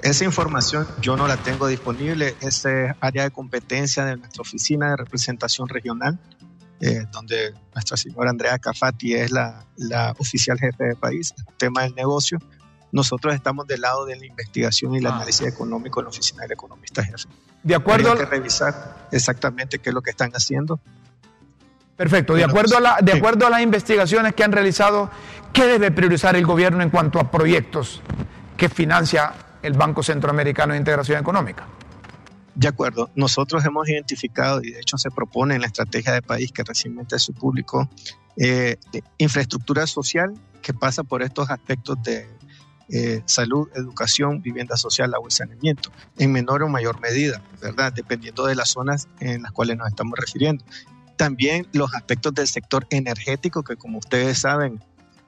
[SPEAKER 5] Esa información yo no la tengo disponible, es área de competencia de nuestra oficina de representación regional, eh, donde nuestra señora Andrea Cafati es la, oficial jefe de país, el tema del negocio. Nosotros estamos del lado de la investigación y el ah. análisis económico en la oficina del economista jefe.
[SPEAKER 1] De acuerdo.
[SPEAKER 5] Hay que revisar exactamente qué es lo que están haciendo.
[SPEAKER 1] Perfecto. De, acuerdo, a la, de acuerdo a las investigaciones que han realizado, ¿qué debe priorizar el gobierno en cuanto a proyectos que financia el Banco Centroamericano de Integración Económica.
[SPEAKER 5] De acuerdo, nosotros hemos identificado y de hecho se propone en la estrategia de país que recientemente se publicó eh, infraestructura social que pasa por estos aspectos de eh, salud, educación, vivienda social, agua y saneamiento, en menor o mayor medida, ¿verdad? Dependiendo de las zonas en las cuales nos estamos refiriendo. También los aspectos del sector energético, que como ustedes saben,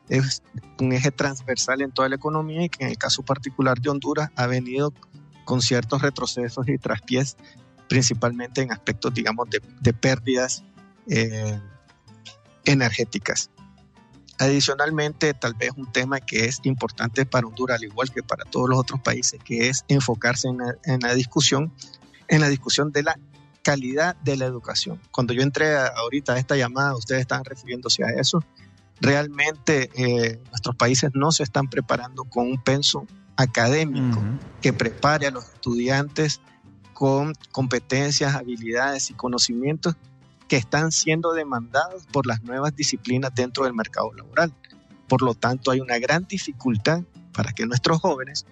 [SPEAKER 5] es un eje transversal en toda la economía y que en el caso particular de Honduras ha venido con ciertos retrocesos y traspiés, principalmente en aspectos, digamos, de, pérdidas eh, energéticas. Adicionalmente, tal vez un tema que es importante para Honduras, al igual que para todos los otros países, que es enfocarse en la discusión, en la discusión de la calidad de la educación. Cuando yo entré ahorita a esta llamada, ustedes están refiriéndose a eso realmente eh, nuestros países no se están preparando con un penso académico que prepare a los estudiantes con competencias, habilidades y conocimientos que están siendo demandados por las nuevas disciplinas dentro del mercado laboral. Por lo tanto, hay una gran dificultad para que nuestros jóvenes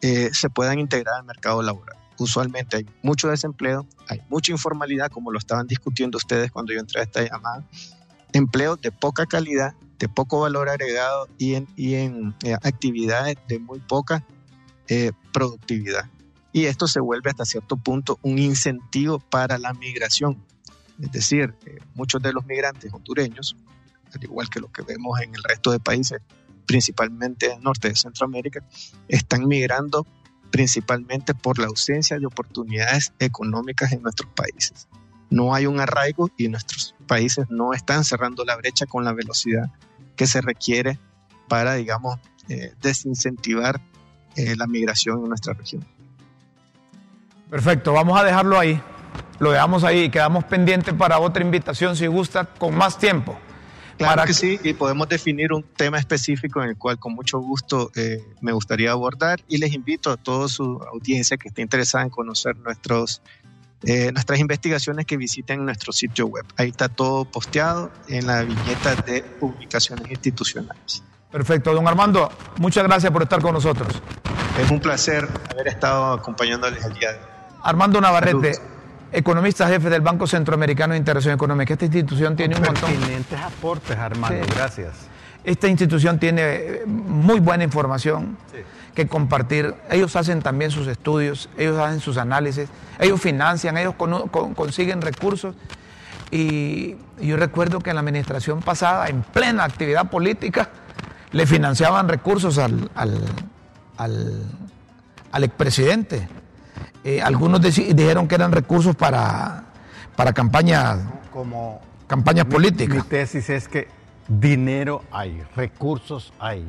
[SPEAKER 5] eh, se puedan integrar al mercado laboral. Usualmente hay mucho desempleo, hay mucha informalidad, como lo estaban discutiendo ustedes cuando yo entré a esta llamada, empleos de poca calidad, de poco valor agregado y en, y en eh, actividades de muy poca eh, productividad. Y esto se vuelve hasta cierto punto un incentivo para la migración. Es decir, eh, muchos de los migrantes hondureños, al igual que lo que vemos en el resto de países, principalmente en el norte de Centroamérica, están migrando principalmente por la ausencia de oportunidades económicas en nuestros países no hay un arraigo y nuestros países no están cerrando la brecha con la velocidad que se requiere para, digamos, eh, desincentivar eh, la migración en nuestra región.
[SPEAKER 1] Perfecto, vamos a dejarlo ahí. Lo dejamos ahí y quedamos pendientes para otra invitación, si gusta, con más tiempo.
[SPEAKER 5] Claro que, sí, y podemos definir un tema específico en el cual con mucho gusto eh, me gustaría abordar y les invito a toda su audiencia que esté interesada en conocer nuestros eh, nuestras investigaciones que visiten nuestro sitio web. Ahí está todo posteado en la viñeta de publicaciones institucionales.
[SPEAKER 1] Perfecto, don Armando, muchas gracias por estar con nosotros.
[SPEAKER 5] Es un placer haber estado acompañándoles el día de hoy.
[SPEAKER 1] Armando Navarrete, economista jefe del Banco Centroamericano de Integración Económica. Esta institución tiene un montón.
[SPEAKER 3] Pertinentes aportes, Armando, gracias.
[SPEAKER 1] Esta institución tiene eh, muy buena información. Sí que compartir. Ellos hacen también sus estudios, ellos hacen sus análisis, ellos financian, ellos consiguen recursos. Y yo recuerdo que en la administración pasada, en plena actividad política, le financiaban recursos al, al, expresidente. Eh, algunos dijeron que eran recursos para, para campañas, Como campañas políticas.
[SPEAKER 3] Mi tesis es que dinero hay, recursos hay.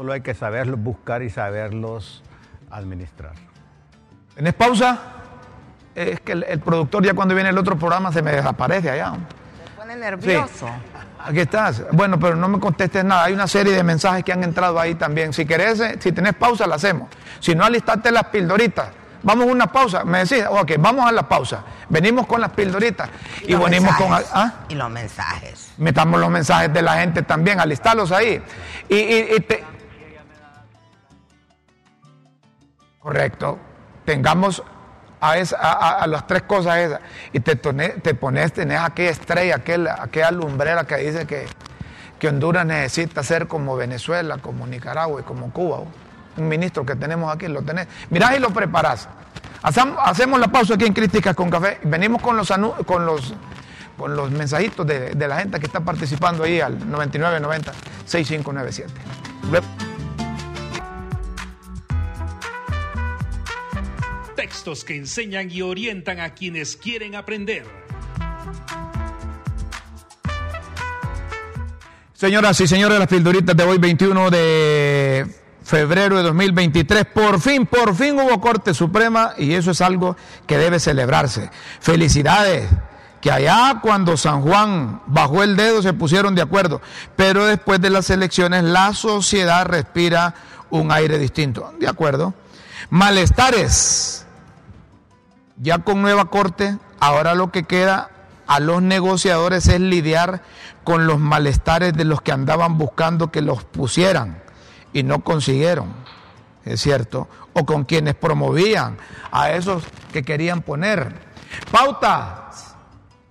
[SPEAKER 3] Solo hay que saberlos buscar y saberlos administrar.
[SPEAKER 1] ¿Tenés pausa? Es que el, productor ya cuando viene el otro programa se me desaparece allá.
[SPEAKER 2] Se pone nervioso.
[SPEAKER 1] Aquí estás. Bueno, pero no me contestes nada. Hay una serie de mensajes que han entrado ahí también. Si querés, eh, si tenés pausa, la hacemos. Si no, alistate las pildoritas. Vamos a una pausa. Me decís, ok, vamos a la pausa. Venimos con las pildoritas. Y, venimos con. ¿ah?
[SPEAKER 2] Y los mensajes.
[SPEAKER 1] Metamos los mensajes de la gente también, alistarlos ahí. Y, y te... Correcto. Tengamos a, las tres cosas esas y te, te pones, tenés aquella estrella, aquella, aquella lumbrera que dice que, que Honduras necesita ser como Venezuela, como Nicaragua y como Cuba. Un ministro que tenemos aquí, lo tenés. Mirá y lo preparás. Hacemos la pausa aquí en Críticas con Café. Venimos con los, con los, con los mensajitos de, de la gente que está participando ahí al 9990
[SPEAKER 6] que enseñan y orientan a quienes quieren aprender.
[SPEAKER 1] Señoras y señores, las pildoritas de hoy, 21 de febrero de 2023. Por fin, por fin hubo Corte Suprema y eso es algo que debe celebrarse. Felicidades, que allá cuando San Juan bajó el dedo se pusieron de acuerdo, pero después de las elecciones la sociedad respira un aire distinto. ¿De acuerdo? Malestares ya con nueva corte, ahora lo que queda a los negociadores es lidiar con los malestares de los que andaban buscando que los pusieran y no consiguieron, es cierto, o con quienes promovían a esos que querían poner. Pauta,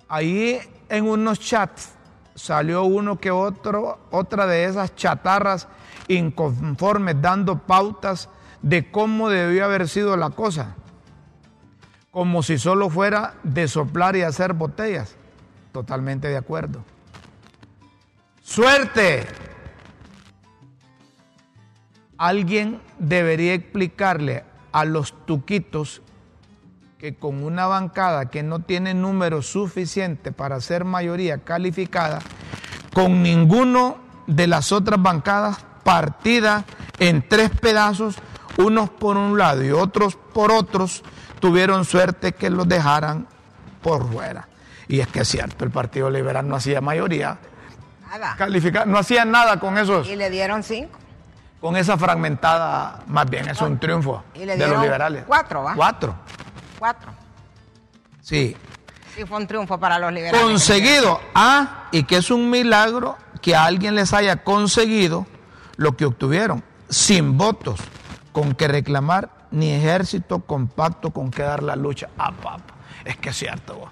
[SPEAKER 1] ahí en unos chats salió uno que otro, otra de esas chatarras inconformes dando pautas de cómo debió haber sido la cosa como si solo fuera de soplar y hacer botellas. Totalmente de acuerdo. Suerte. Alguien debería explicarle a los tuquitos que con una bancada que no tiene número suficiente para ser mayoría calificada, con ninguno de las otras bancadas partida en tres pedazos, unos por un lado y otros por otros, tuvieron suerte que los dejaran por fuera. Y es que es cierto, el Partido Liberal no hacía mayoría. Nada. Calificar, no hacía nada con esos.
[SPEAKER 2] Y le dieron cinco.
[SPEAKER 1] Con esa fragmentada, más bien, es un triunfo de los liberales.
[SPEAKER 2] Cuatro, ¿va?
[SPEAKER 1] Cuatro.
[SPEAKER 2] Cuatro.
[SPEAKER 1] Sí.
[SPEAKER 2] Sí, fue un triunfo para los liberales.
[SPEAKER 1] Conseguido. Ah, y que es un milagro que alguien les haya conseguido lo que obtuvieron, sin votos, con que reclamar ni ejército compacto con que dar la lucha. Ah, papá, es que es cierto.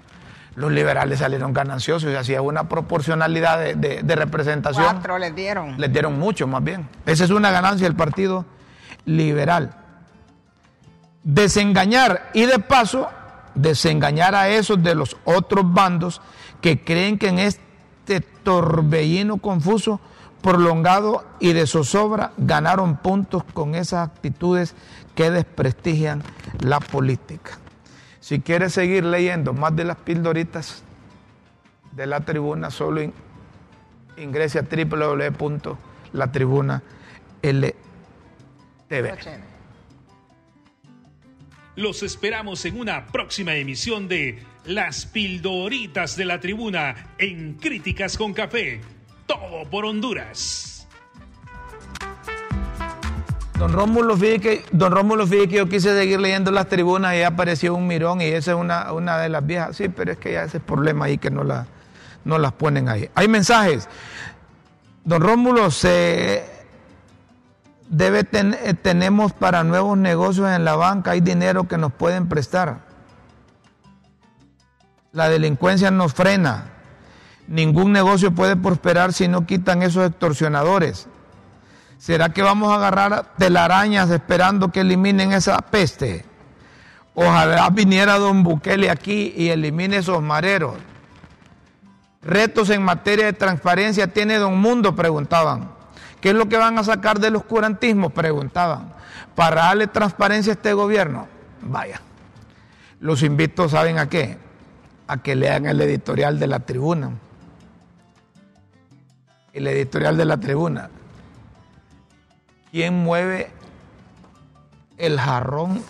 [SPEAKER 1] Los liberales salieron gananciosos y hacía una proporcionalidad de, representación.
[SPEAKER 2] Cuatro les dieron.
[SPEAKER 1] Les dieron mucho, más bien. Esa es una ganancia del Partido Liberal. Desengañar y de paso desengañar a esos de los otros bandos que creen que en este torbellino confuso prolongado y de zozobra ganaron puntos con esas actitudes que desprestigian la política. Si quieres seguir leyendo más de las pildoritas de la tribuna, solo ingrese a www.latribuna.ltv.
[SPEAKER 6] Los esperamos en una próxima emisión de Las Pildoritas de la Tribuna en Críticas con Café. Todo por Honduras.
[SPEAKER 1] Don Rómulo, que, don Rómulo, fíjate que yo quise seguir leyendo las tribunas y apareció un mirón y esa es una, una de las viejas. Sí, pero es que ya ese problema ahí que no, la, no las ponen ahí. Hay mensajes. Don Rómulo, se debe eh, tenemos para nuevos negocios en la banca, hay dinero que nos pueden prestar. La delincuencia nos frena. Ningún negocio puede prosperar si no quitan esos extorsionadores. ¿Será que vamos a agarrar telarañas esperando que eliminen esa peste? Ojalá viniera don Bukele aquí y elimine esos mareros. Retos en materia de transparencia tiene don Mundo, preguntaban. ¿Qué es lo que van a sacar del oscurantismo? Preguntaban. Para darle transparencia a este gobierno. Vaya. Los invito, ¿saben a qué? A que lean el editorial de la tribuna. El editorial de la tribuna. ¿Quién mueve el jarrón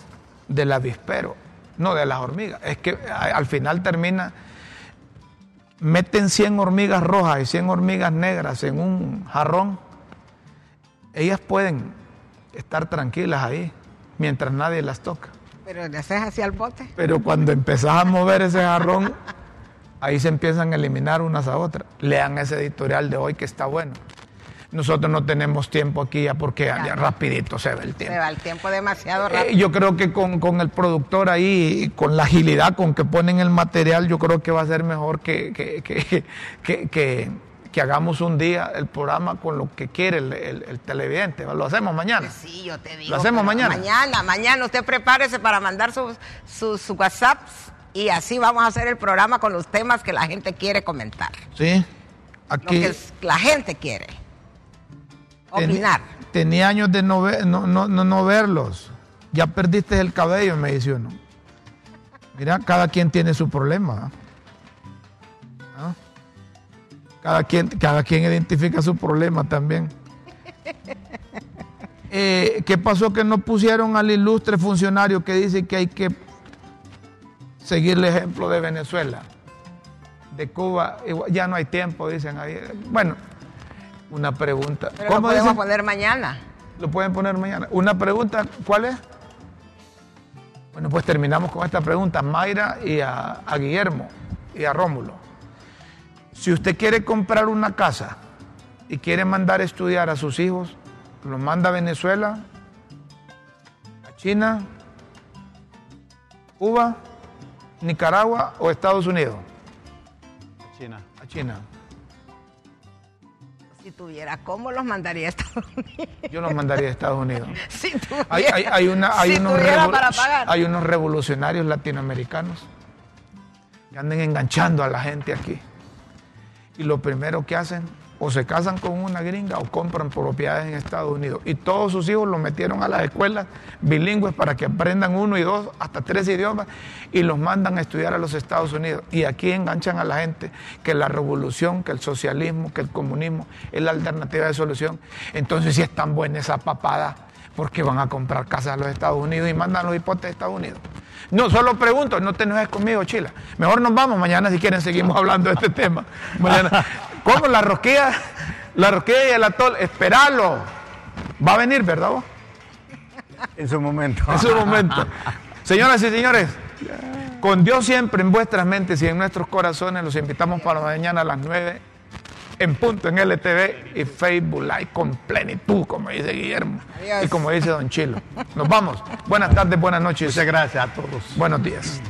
[SPEAKER 1] del avispero? No, de las hormigas. Es que al final termina meten 100 hormigas rojas y 100 hormigas negras en un jarrón, ellas pueden estar tranquilas ahí mientras nadie las toca.
[SPEAKER 2] Pero le haces así al bote.
[SPEAKER 1] Pero cuando empezás a mover ese jarrón, ahí se empiezan a eliminar unas a otras. Lean ese editorial de hoy que está bueno. Nosotros no tenemos tiempo aquí ya porque ya, rapidito se va el tiempo.
[SPEAKER 2] Se va el tiempo demasiado
[SPEAKER 1] Eh,
[SPEAKER 2] rápido.
[SPEAKER 1] yo creo que con, con el productor ahí, con la agilidad con que ponen el material, yo creo que va a ser mejor que, que, que, que- hagamos un día el programa con lo que quiere el, el- el televidente. Lo hacemos mañana.
[SPEAKER 2] Sí, yo te digo.
[SPEAKER 1] ¿Lo hacemos mañana?
[SPEAKER 2] Mañana, mañana. Usted prepárese para mandar sus sus sus WhatsApps y así vamos a hacer el programa con los temas que la gente quiere comentar.
[SPEAKER 1] Sí.
[SPEAKER 2] Lo
[SPEAKER 1] Aquí
[SPEAKER 2] que es- la gente quiere. Opinar.
[SPEAKER 1] tenía años de no, ver- no, no, no, no verlos. Ya perdiste el cabello, me dice uno. Mira, cada quien tiene su problema. ¿ah? Cada quien, cada quien identifica su problema también. Eh, ¿Qué pasó que no pusieron al ilustre funcionario que dice que hay que seguir el ejemplo de Venezuela? De Cuba, ya no hay tiempo, dicen ahí. Bueno, una pregunta.
[SPEAKER 2] Pero lo
[SPEAKER 1] ¿Cómo
[SPEAKER 2] podemos
[SPEAKER 1] dicen?
[SPEAKER 2] poner mañana.
[SPEAKER 1] Lo pueden poner mañana. Una pregunta, ¿cuál es? Bueno, pues terminamos con esta pregunta. Mayra y a, a Guillermo y a Rómulo. Si usted quiere comprar una casa y quiere mandar a estudiar a sus hijos, los manda a Venezuela, a China, Cuba, Nicaragua o Estados Unidos.
[SPEAKER 3] China.
[SPEAKER 1] A China.
[SPEAKER 2] Si tuviera, ¿cómo los mandaría a Estados Unidos?
[SPEAKER 1] Yo los mandaría a Estados Unidos.
[SPEAKER 2] Si tuviera,
[SPEAKER 1] Hay, hay- hay una- hay
[SPEAKER 2] si
[SPEAKER 1] unos
[SPEAKER 2] tuviera
[SPEAKER 1] revol-
[SPEAKER 2] para pagar.
[SPEAKER 1] hay unos revolucionarios latinoamericanos que anden enganchando a la gente aquí. Y lo primero que hacen, o se casan con una gringa o compran propiedades en Estados Unidos. Y todos sus hijos los metieron a las escuelas bilingües para que aprendan uno y dos, hasta tres idiomas, y los mandan a estudiar a los Estados Unidos. Y aquí enganchan a la gente que la revolución, que el socialismo, que el comunismo es la alternativa de solución. Entonces, si es tan buena esa papada, ¿por qué van a comprar casas a los Estados Unidos y mandan los hipotes a Estados Unidos? No, solo pregunto, no te enojes conmigo, Chila. Mejor nos vamos mañana si quieren seguimos hablando de este tema. Mañana. ¿Cómo la rosquilla? La rosquilla y el atol, esperalo. Va a venir, ¿verdad vos?
[SPEAKER 3] En su momento.
[SPEAKER 1] En su momento. Señoras y señores, con Dios siempre en vuestras mentes y en nuestros corazones, los invitamos para mañana a las 9 en punto en LTV y Facebook Live con plenitud, como dice Guillermo
[SPEAKER 2] Adiós.
[SPEAKER 1] y como dice Don Chilo. Nos vamos. Buenas tardes, buenas noches.
[SPEAKER 3] Muchas gracias a todos.
[SPEAKER 1] Buenos días.